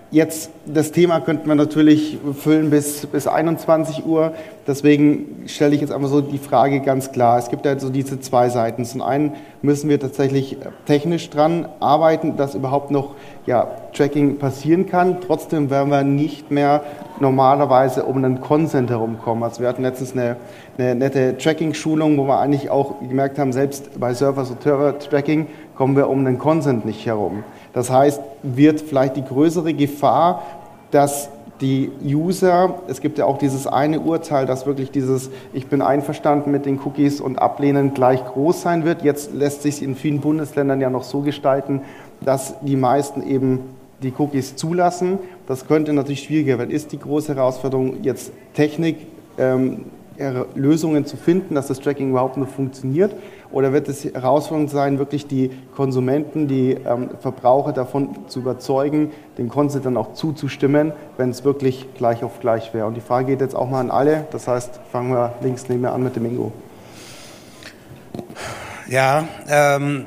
Jetzt, das Thema könnten wir natürlich füllen bis, bis 21 Uhr. Deswegen stelle ich jetzt einfach so die Frage ganz klar. Es gibt ja so diese zwei Seiten. Zum einen müssen wir tatsächlich technisch dran arbeiten, dass überhaupt noch ja, Tracking passieren kann. Trotzdem werden wir nicht mehr normalerweise um einen Consent herumkommen. Also wir hatten letztens eine, eine nette Tracking-Schulung, wo wir eigentlich auch gemerkt haben, selbst bei Server-to-Server-Tracking kommen wir um einen Consent nicht herum. Das heißt, wird vielleicht die größere Gefahr, dass die User, es gibt ja auch dieses eine Urteil, dass wirklich dieses Ich bin einverstanden mit den Cookies und ablehnen gleich groß sein wird. Jetzt lässt sich in vielen Bundesländern ja noch so gestalten, dass die meisten eben die Cookies zulassen. Das könnte natürlich schwieriger werden. Ist die große Herausforderung jetzt Technik, ähm, Lösungen zu finden, dass das Tracking überhaupt noch funktioniert? Oder wird es herausfordernd sein, wirklich die Konsumenten, die ähm, Verbraucher davon zu überzeugen, dem Consent dann auch zuzustimmen, wenn es wirklich gleich auf gleich wäre? Und die Frage geht jetzt auch mal an alle. Das heißt, fangen wir links neben mir an mit dem Ingo. Ja, ähm,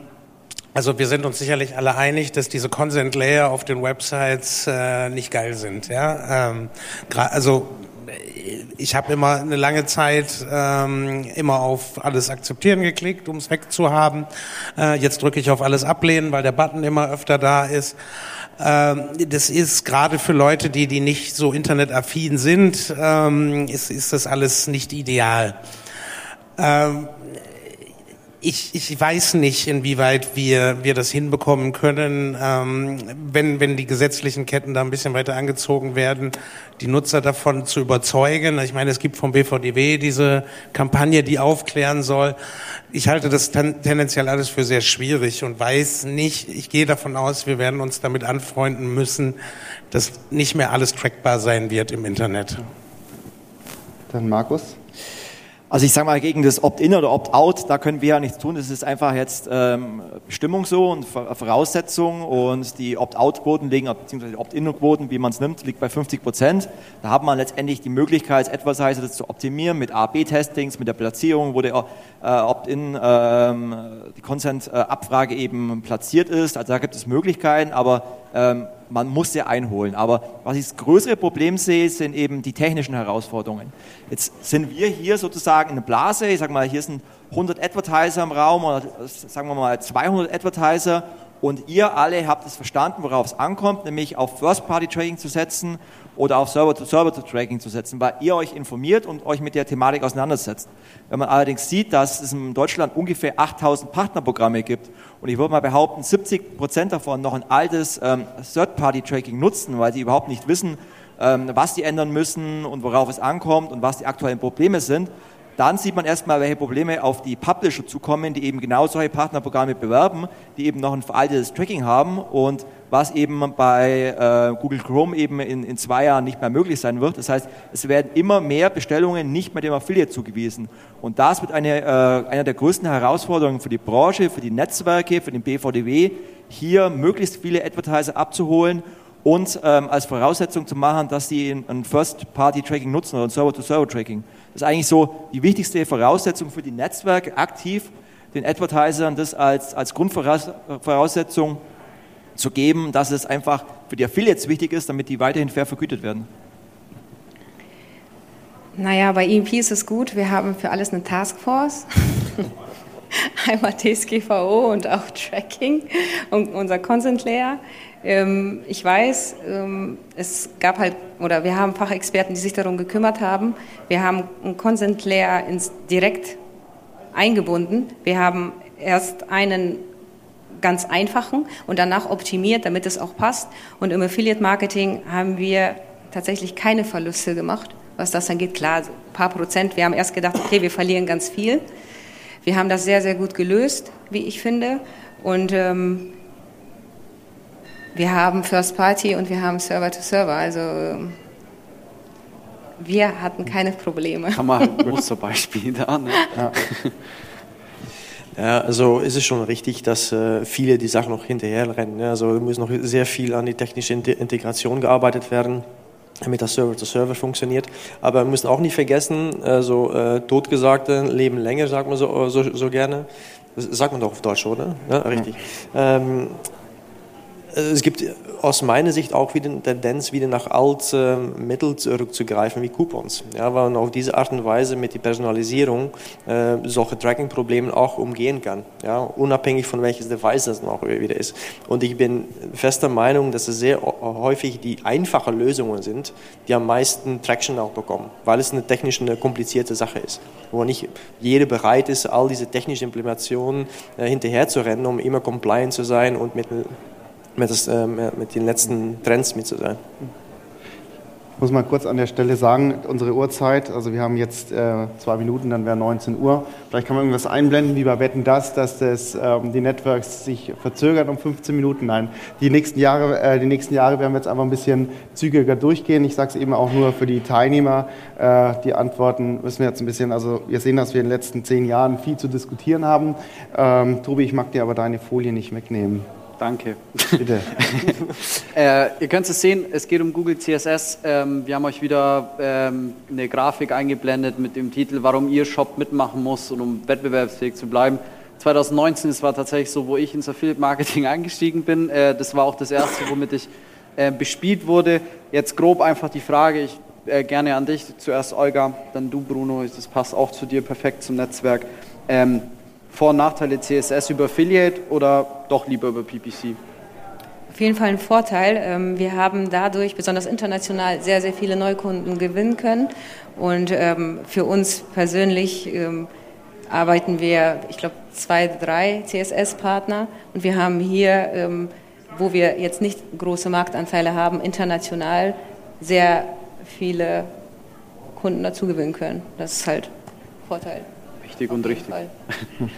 Also wir sind uns sicherlich alle einig, dass diese Consent Layer auf den Websites äh, nicht geil sind. Ja, ähm, also ich habe immer eine lange Zeit ähm, immer auf alles akzeptieren geklickt, um es wegzuhaben. Äh, jetzt drücke ich auf alles ablehnen, weil der Button immer öfter da ist. Ähm, das ist gerade für Leute, die die nicht so internetaffin sind, ähm, ist, ist das alles nicht ideal. Ähm, ich, ich weiß nicht, inwieweit wir, wir das hinbekommen können, ähm, wenn, wenn die gesetzlichen Ketten da ein bisschen weiter angezogen werden, die Nutzer davon zu überzeugen. Ich meine, es gibt vom BVDW diese Kampagne, die aufklären soll. Ich halte das ten, tendenziell alles für sehr schwierig und weiß nicht, ich gehe davon aus, wir werden uns damit anfreunden müssen, dass nicht mehr alles trackbar sein wird im Internet. Dann Markus? Also ich sage mal, gegen das Opt-in oder Opt-out, da können wir ja nichts tun. Das ist einfach jetzt ähm, Bestimmung so und Voraussetzung und die Opt-out-Quoten liegen, beziehungsweise Opt-in-Quoten, wie man es nimmt, liegt bei 50 Prozent. Da hat man letztendlich die Möglichkeit, als das zu optimieren mit A-B-Testings, mit der Platzierung, wo der äh, Opt-in, ähm, die Consent-Abfrage eben platziert ist. Also da gibt es Möglichkeiten, aber ähm, man muss sie einholen. Aber was ich das größere Problem sehe, sind eben die technischen Herausforderungen. Jetzt sind wir hier sozusagen in einer Blase, ich sage mal, hier sind 100 Advertiser im Raum oder sagen wir mal 200 Advertiser und ihr alle habt es verstanden, worauf es ankommt, nämlich auf First-Party-Tracking zu setzen oder auf Server-to-Server-to-Tracking zu setzen, weil ihr euch informiert und euch mit der Thematik auseinandersetzt. Wenn man allerdings sieht, dass es in Deutschland ungefähr 8000 Partnerprogramme gibt und ich würde mal behaupten, 70 Prozent davon noch ein altes ähm, Third-Party-Tracking nutzen, weil sie überhaupt nicht wissen, ähm, was sie ändern müssen und worauf es ankommt und was die aktuellen Probleme sind, dann sieht man erstmal, welche Probleme auf die Publisher zukommen, die eben genau solche Partnerprogramme bewerben, die eben noch ein veraltetes Tracking haben und was eben bei äh, Google Chrome eben in, in zwei Jahren nicht mehr möglich sein wird. Das heißt, es werden immer mehr Bestellungen nicht mehr dem Affiliate zugewiesen. Und das wird eine, äh, eine der größten Herausforderungen für die Branche, für die Netzwerke, für den BVDW, hier möglichst viele Advertiser abzuholen und ähm, als Voraussetzung zu machen, dass sie ein First-Party-Tracking nutzen oder ein Server-to-Server-Tracking. Das ist eigentlich so die wichtigste Voraussetzung für die Netzwerke, aktiv den Advertisern das als, als Grundvoraussetzung zu geben, dass es einfach für die Affiliates wichtig ist, damit die weiterhin fair vergütet werden. Naja, bei EMP ist es gut, wir haben für alles eine Taskforce. Einmal DSGVO und auch Tracking und unser Consent Layer. Ähm, ich weiß, ähm, es gab halt, oder wir haben Fachexperten, die sich darum gekümmert haben. Wir haben ein Consent Layer ins direkt eingebunden. Wir haben erst einen ganz einfachen und danach optimiert, damit es auch passt. Und im Affiliate Marketing haben wir tatsächlich keine Verluste gemacht, was das angeht. Klar, ein paar Prozent. Wir haben erst gedacht, okay, wir verlieren ganz viel. Wir haben das sehr, sehr gut gelöst, wie ich finde. Und ähm, wir haben First Party und wir haben Server to Server. Also ähm, wir hatten keine Probleme. Haben wir ein Musterbeispiel da. Ne? Ja. Ja, also ist es schon richtig, dass äh, viele die Sachen noch hinterherrennen. Ne? Also muss noch sehr viel an die technische Integration gearbeitet werden damit das Server-to-Server -Server funktioniert. Aber wir müssen auch nicht vergessen, äh, so äh, Totgesagte leben länger, sagt man so, so, so gerne. Das sagt man doch auf Deutsch, oder? Ja, richtig. Ja. Ähm, es gibt aus meiner Sicht auch wieder eine Tendenz, wieder nach alten Mitteln zurückzugreifen, wie Coupons. Ja, weil man auf diese Art und Weise mit der Personalisierung äh, solche Tracking-Probleme auch umgehen kann. Ja, unabhängig von welches Device das noch wieder ist. Und ich bin fester Meinung, dass es sehr häufig die einfachen Lösungen sind, die am meisten Traction auch bekommen, weil es eine technisch eine komplizierte Sache ist, wo nicht jeder bereit ist, all diese technischen Implementationen äh, hinterher um immer compliant zu sein und mit mit, das, äh, mit den letzten Trends mit zu sein. Ich muss mal kurz an der Stelle sagen, unsere Uhrzeit, also wir haben jetzt äh, zwei Minuten, dann wäre 19 Uhr. Vielleicht kann man irgendwas einblenden, wie bei Wetten das, dass das, ähm, die Networks sich verzögern um 15 Minuten. Nein, die nächsten Jahre, äh, die nächsten Jahre werden wir jetzt einfach ein bisschen zügiger durchgehen. Ich sage es eben auch nur für die Teilnehmer. Äh, die Antworten müssen wir jetzt ein bisschen, also wir sehen, dass wir in den letzten zehn Jahren viel zu diskutieren haben. Ähm, Tobi, ich mag dir aber deine Folie nicht wegnehmen. Danke. Bitte. äh, ihr könnt es sehen, es geht um Google CSS. Ähm, wir haben euch wieder ähm, eine Grafik eingeblendet mit dem Titel, warum ihr Shop mitmachen muss und um wettbewerbsfähig zu bleiben. 2019, das war tatsächlich so, wo ich ins Affiliate Marketing eingestiegen bin. Äh, das war auch das erste, womit ich äh, bespielt wurde. Jetzt grob einfach die Frage, ich äh, gerne an dich, zuerst Olga, dann du Bruno, das passt auch zu dir perfekt zum Netzwerk. Ähm, Vor- und Nachteile CSS über Affiliate oder doch lieber über PPC? Auf jeden Fall ein Vorteil. Ähm, wir haben dadurch besonders international sehr, sehr viele Neukunden gewinnen können. Und ähm, für uns persönlich ähm, arbeiten wir, ich glaube, zwei, drei CSS-Partner. Und wir haben hier, wo wir jetzt nicht große Marktanteile haben, international sehr viele Kunden dazu gewinnen können. Das ist halt Vorteil. Richtig und richtig.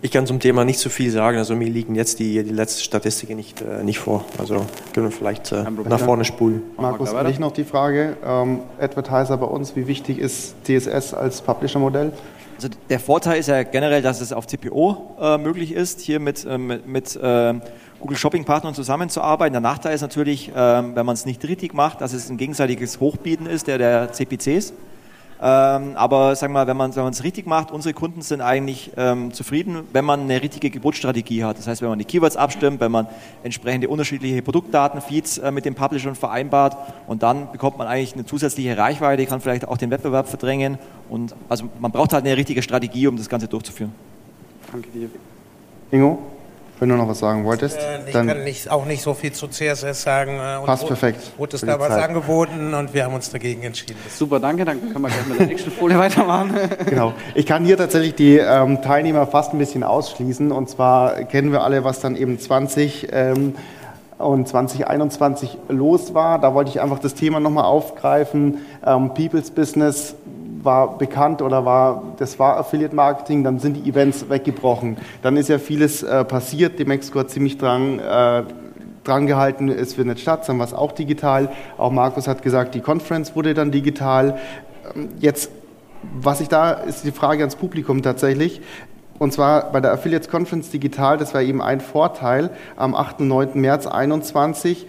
Ich kann zum Thema nicht so viel sagen. Also mir liegen jetzt die, die letzten Statistiken nicht, äh, nicht vor. Also können wir vielleicht äh, nach vorne spulen. Markus, an dich noch die Frage. Ähm, Advertiser bei uns, wie wichtig ist CSS als Publisher-Modell? Also der Vorteil ist ja generell, dass es auf CPO äh, möglich ist, hier mit, äh, mit, mit äh, Google Shopping Partnern zusammenzuarbeiten. Der Nachteil ist natürlich, ähm, wenn man es nicht richtig macht, dass es ein gegenseitiges Hochbieten ist, der der CPCs. Ähm, aber sagen wir mal, wenn man es richtig macht, unsere Kunden sind eigentlich ähm, zufrieden, wenn man eine richtige Geburtsstrategie hat. Das heißt, wenn man die Keywords abstimmt, wenn man entsprechende unterschiedliche Produktdatenfeeds äh, mit dem Publisher vereinbart und dann bekommt man eigentlich eine zusätzliche Reichweite, kann vielleicht auch den Wettbewerb verdrängen. Und also man braucht halt eine richtige Strategie, um das Ganze durchzuführen. Danke dir. Ingo? Wenn du noch was sagen wolltest, Äh, ich dann kann nicht, auch nicht so viel zu CSS sagen. äh, und Passt wo- perfekt Wurde es da was Zeit. angeboten und wir haben uns dagegen entschieden. Super, danke. Dann können wir gleich mit der nächsten Folie weitermachen. Genau. Ich kann hier tatsächlich die ähm, Teilnehmer fast ein bisschen ausschließen. Und zwar kennen wir alle, was dann eben 20 ähm, und 2021 los war. Da wollte ich einfach das Thema nochmal aufgreifen. Ähm, People's Business war bekannt oder war, das war Affiliate Marketing, dann sind die Events weggebrochen. Dann ist ja vieles äh, passiert. Die Mexiko hat ziemlich dran, äh, dran gehalten, es findet statt, dann war auch digital. Auch Markus hat gesagt, die Conference wurde dann digital. Ähm, Jetzt, was ich da, ist die Frage ans Publikum tatsächlich. Und zwar bei der Affiliates Conference digital, das war eben ein Vorteil, am 8. und 9. März 21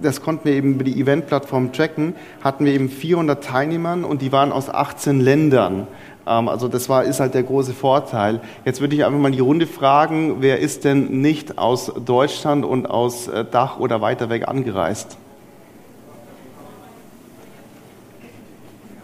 das konnten wir eben über die Eventplattform tracken, hatten wir eben 400 Teilnehmern und die waren aus 18 Ländern. Ähm, Also das war, ist halt der große Vorteil. Jetzt würde ich einfach mal die Runde fragen, wer ist denn nicht aus Deutschland und aus äh, Dach oder weiter weg angereist?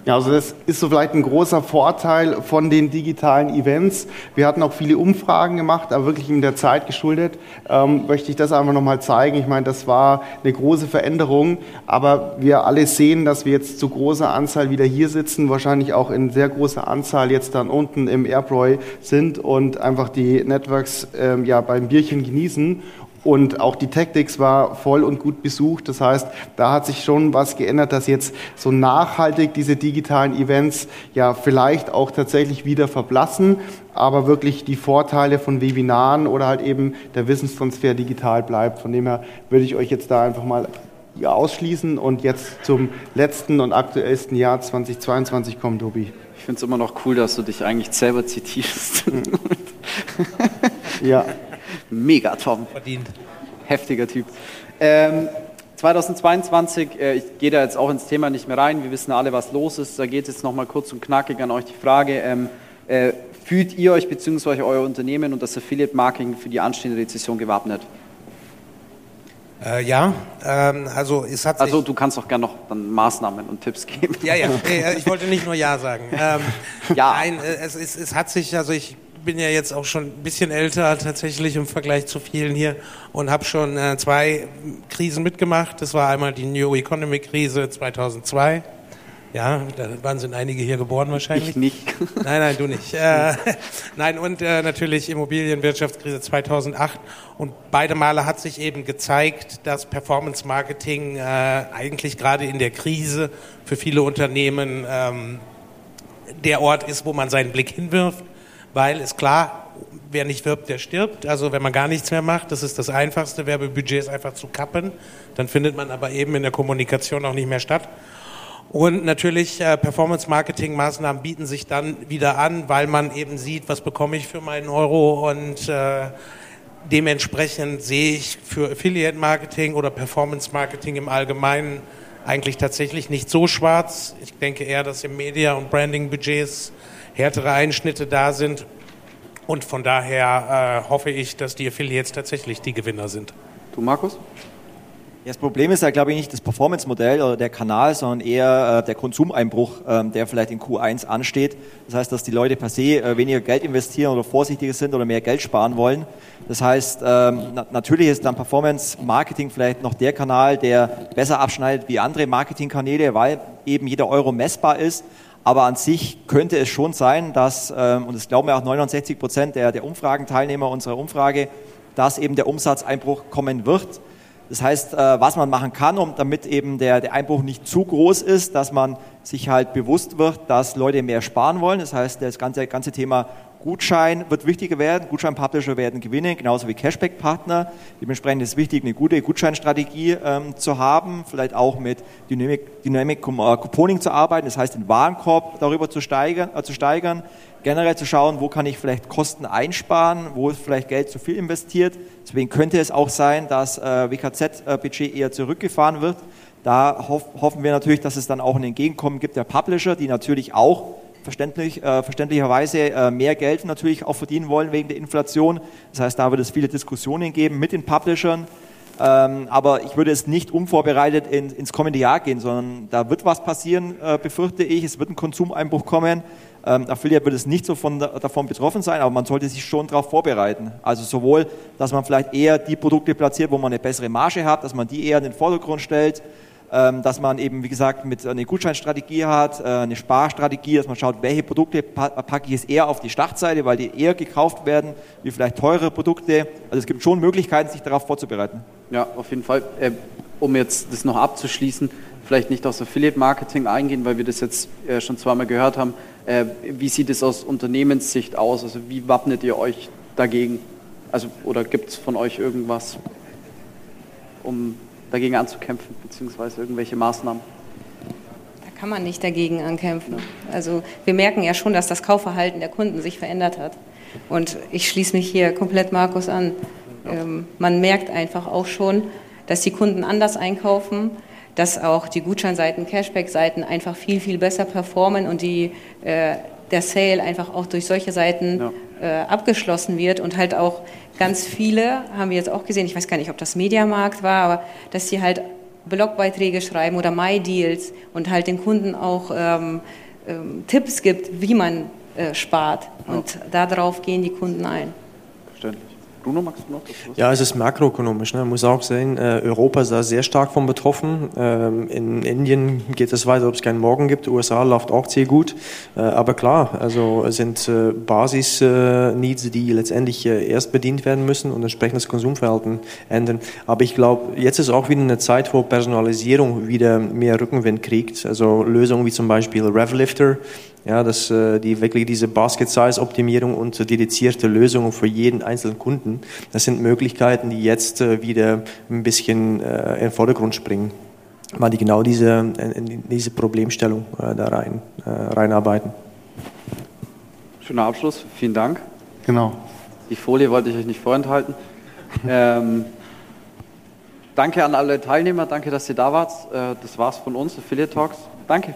Ja, also das ist so vielleicht ein großer Vorteil von den digitalen Events. Wir hatten auch viele Umfragen gemacht, aber wirklich in der Zeit geschuldet, ähm, möchte ich das einfach nochmal zeigen. Ich meine, das war eine große Veränderung, aber wir alle sehen, dass wir jetzt zu großer Anzahl wieder hier sitzen, wahrscheinlich auch in sehr großer Anzahl jetzt dann unten im Airbroy sind und einfach die Networks ähm, ja beim Bierchen genießen. Und auch die Tactics war voll und gut besucht. Das heißt, da hat sich schon was geändert, dass jetzt so nachhaltig diese digitalen Events ja vielleicht auch tatsächlich wieder verblassen, aber wirklich die Vorteile von Webinaren oder halt eben der Wissenstransfer digital bleibt. Von dem her würde ich euch jetzt da einfach mal ausschließen und jetzt zum letzten und aktuellsten Jahr 2022 kommen, Tobi. Ich finde es immer noch cool, dass du dich eigentlich selber zitierst. Ja. Mega, Tom. verdient. Heftiger Typ. Ähm, 2022, äh, ich gehe da jetzt auch ins Thema nicht mehr rein, wir wissen alle, was los ist. Da geht es jetzt nochmal kurz und knackig an euch die Frage, ähm, äh, fühlt ihr euch bzw. euer Unternehmen und das Affiliate Marketing für die anstehende Rezession gewappnet? Äh, ja, ähm, also es hat sich... Also du kannst auch gerne noch dann Maßnahmen und Tipps geben. Ja, ja, äh, ich wollte nicht nur Ja sagen. Ähm, Ja. Nein, äh, es, es, es hat sich, also ich bin ja jetzt auch schon ein bisschen älter tatsächlich im Vergleich zu vielen hier und habe schon äh, zwei Krisen mitgemacht. Das war einmal die New Economy Krise 2002. Ja, da wann sind einige hier geboren wahrscheinlich? Ich nicht. Nein, nein, du nicht. Äh, nein, und äh, natürlich Immobilienwirtschaftskrise 2008. Und beide Male hat sich eben gezeigt, dass Performance Marketing äh, eigentlich gerade in der Krise für viele Unternehmen ähm, der Ort ist, wo man seinen Blick hinwirft, weil ist klar, wer nicht wirbt, der stirbt. Also wenn man gar nichts mehr macht, das ist das Einfachste, Werbebudgets einfach zu kappen. Dann findet man aber eben in der Kommunikation auch nicht mehr statt. Und natürlich äh, Performance-Marketing-Maßnahmen bieten sich dann wieder an, weil man eben sieht, was bekomme ich für meinen Euro und äh, dementsprechend sehe ich für Affiliate-Marketing oder Performance-Marketing im Allgemeinen eigentlich tatsächlich nicht so schwarz. Ich denke eher, dass im Media- und Branding-Budgets härtere Einschnitte da sind. Und von daher äh, hoffe ich, dass die Affiliates tatsächlich die Gewinner sind. Du, Markus? Ja, das Problem ist ja, glaube ich, nicht das Performance-Modell oder der Kanal, sondern eher äh, der Konsumeinbruch, ähm, der vielleicht in Q1 ansteht. Das heißt, dass die Leute per se äh, weniger Geld investieren oder vorsichtiger sind oder mehr Geld sparen wollen. Das heißt, ähm, na natürlich ist dann Performance-Marketing vielleicht noch der Kanal, der besser abschneidet wie andere Marketingkanäle, weil eben jeder Euro messbar ist. Aber an sich könnte es schon sein, dass, ähm, und das glauben ja auch 69 Prozent der, der Umfragenteilnehmer unserer Umfrage, dass eben der Umsatzeinbruch kommen wird. Das heißt, äh, was man machen kann, um, damit eben der, der Einbruch nicht zu groß ist, dass man sich halt bewusst wird, dass Leute mehr sparen wollen. Das heißt, das ganze, ganze Thema Gutschein wird wichtiger werden. Gutschein-Publisher werden gewinnen, genauso wie Cashback-Partner. Dementsprechend ist es wichtig, eine gute Gutscheinstrategie ähm, zu haben, vielleicht auch mit Dynamic, Dynamic Couponing zu arbeiten, das heißt den Warenkorb darüber zu steigern, äh, zu steigern generell zu schauen, wo kann ich vielleicht Kosten einsparen, wo ist vielleicht Geld zu viel investiert. Deswegen könnte es auch sein, dass äh, WKZ-Budget eher zurückgefahren wird. Da hoff, hoffen wir natürlich, dass es dann auch ein Entgegenkommen gibt der Publisher, die natürlich auch verständlich, äh, verständlicherweise äh, mehr Geld natürlich auch verdienen wollen wegen der Inflation. Das heißt, da wird es viele Diskussionen geben mit den Publishern. Ähm, aber ich würde es nicht unvorbereitet in, ins kommende Jahr gehen, sondern da wird was passieren, äh, befürchte ich. Es wird ein Konsumeinbruch kommen. Ähm, Affiliate wird es nicht so von, davon betroffen sein, aber man sollte sich schon darauf vorbereiten. Also sowohl, dass man vielleicht eher die Produkte platziert, wo man eine bessere Marge hat, dass man die eher in den Vordergrund stellt, dass man eben, wie gesagt, mit eine Gutscheinstrategie hat, äh, eine Sparstrategie, dass man schaut, welche Produkte packe ich jetzt eher auf die Startseite, weil die eher gekauft werden, wie vielleicht teure Produkte. Also es gibt schon Möglichkeiten, sich darauf vorzubereiten. Ja, auf jeden Fall. Äh, um jetzt das noch abzuschließen, vielleicht nicht aus Affiliate-Marketing eingehen, weil wir das jetzt äh, schon zweimal gehört haben. Äh, wie sieht es aus Unternehmenssicht aus? Also wie wappnet ihr euch dagegen? Also, oder gibt es von euch irgendwas, um dagegen anzukämpfen, beziehungsweise irgendwelche Maßnahmen? Da kann man nicht dagegen ankämpfen. Also wir merken ja schon, dass das Kaufverhalten der Kunden sich verändert hat. Und ich schließe mich hier komplett Markus an. Ähm, man merkt einfach auch schon, dass die Kunden anders einkaufen, dass auch die Gutscheinseiten, Cashback-Seiten einfach viel, viel besser performen und die, äh, der Sale einfach auch durch solche Seiten ja. äh, abgeschlossen wird und halt auch ganz viele, haben wir jetzt auch gesehen, ich weiß gar nicht, ob das Mediamarkt war, aber dass sie halt Blogbeiträge schreiben oder My-Deals und halt den Kunden auch ähm, ähm, Tipps gibt, wie man äh, spart. Und ja. darauf gehen die Kunden ein. Bruno, magst du noch das Ja, es ist makroökonomisch. Ne? Man muss auch sehen, äh, Europa ist da sehr stark von betroffen. Ähm, in Indien geht es weiter, ob es keinen Morgen gibt. USA läuft auch sehr gut. Äh, aber klar, also es sind äh, Basis-Needs, die letztendlich erst bedient werden müssen und entsprechend das Konsumverhalten ändern. Aber ich glaube, jetzt ist auch wieder eine Zeit, wo Personalisierung wieder mehr Rückenwind kriegt. Also Lösungen wie zum Beispiel Revlifter, ja, dass äh, die wirklich diese Basket-Size-Optimierung und dedizierte Lösungen für jeden einzelnen Kunden, das sind Möglichkeiten, die jetzt äh, wieder ein bisschen äh, in den Vordergrund springen, weil die genau diese, in diese Problemstellung äh, da rein, äh, reinarbeiten. Schöner Abschluss, vielen Dank. Genau. Die Folie wollte ich euch nicht vorenthalten. ähm, danke an alle Teilnehmer, danke, dass ihr da wart. Äh, das war's von uns, Affiliate Talks. Danke.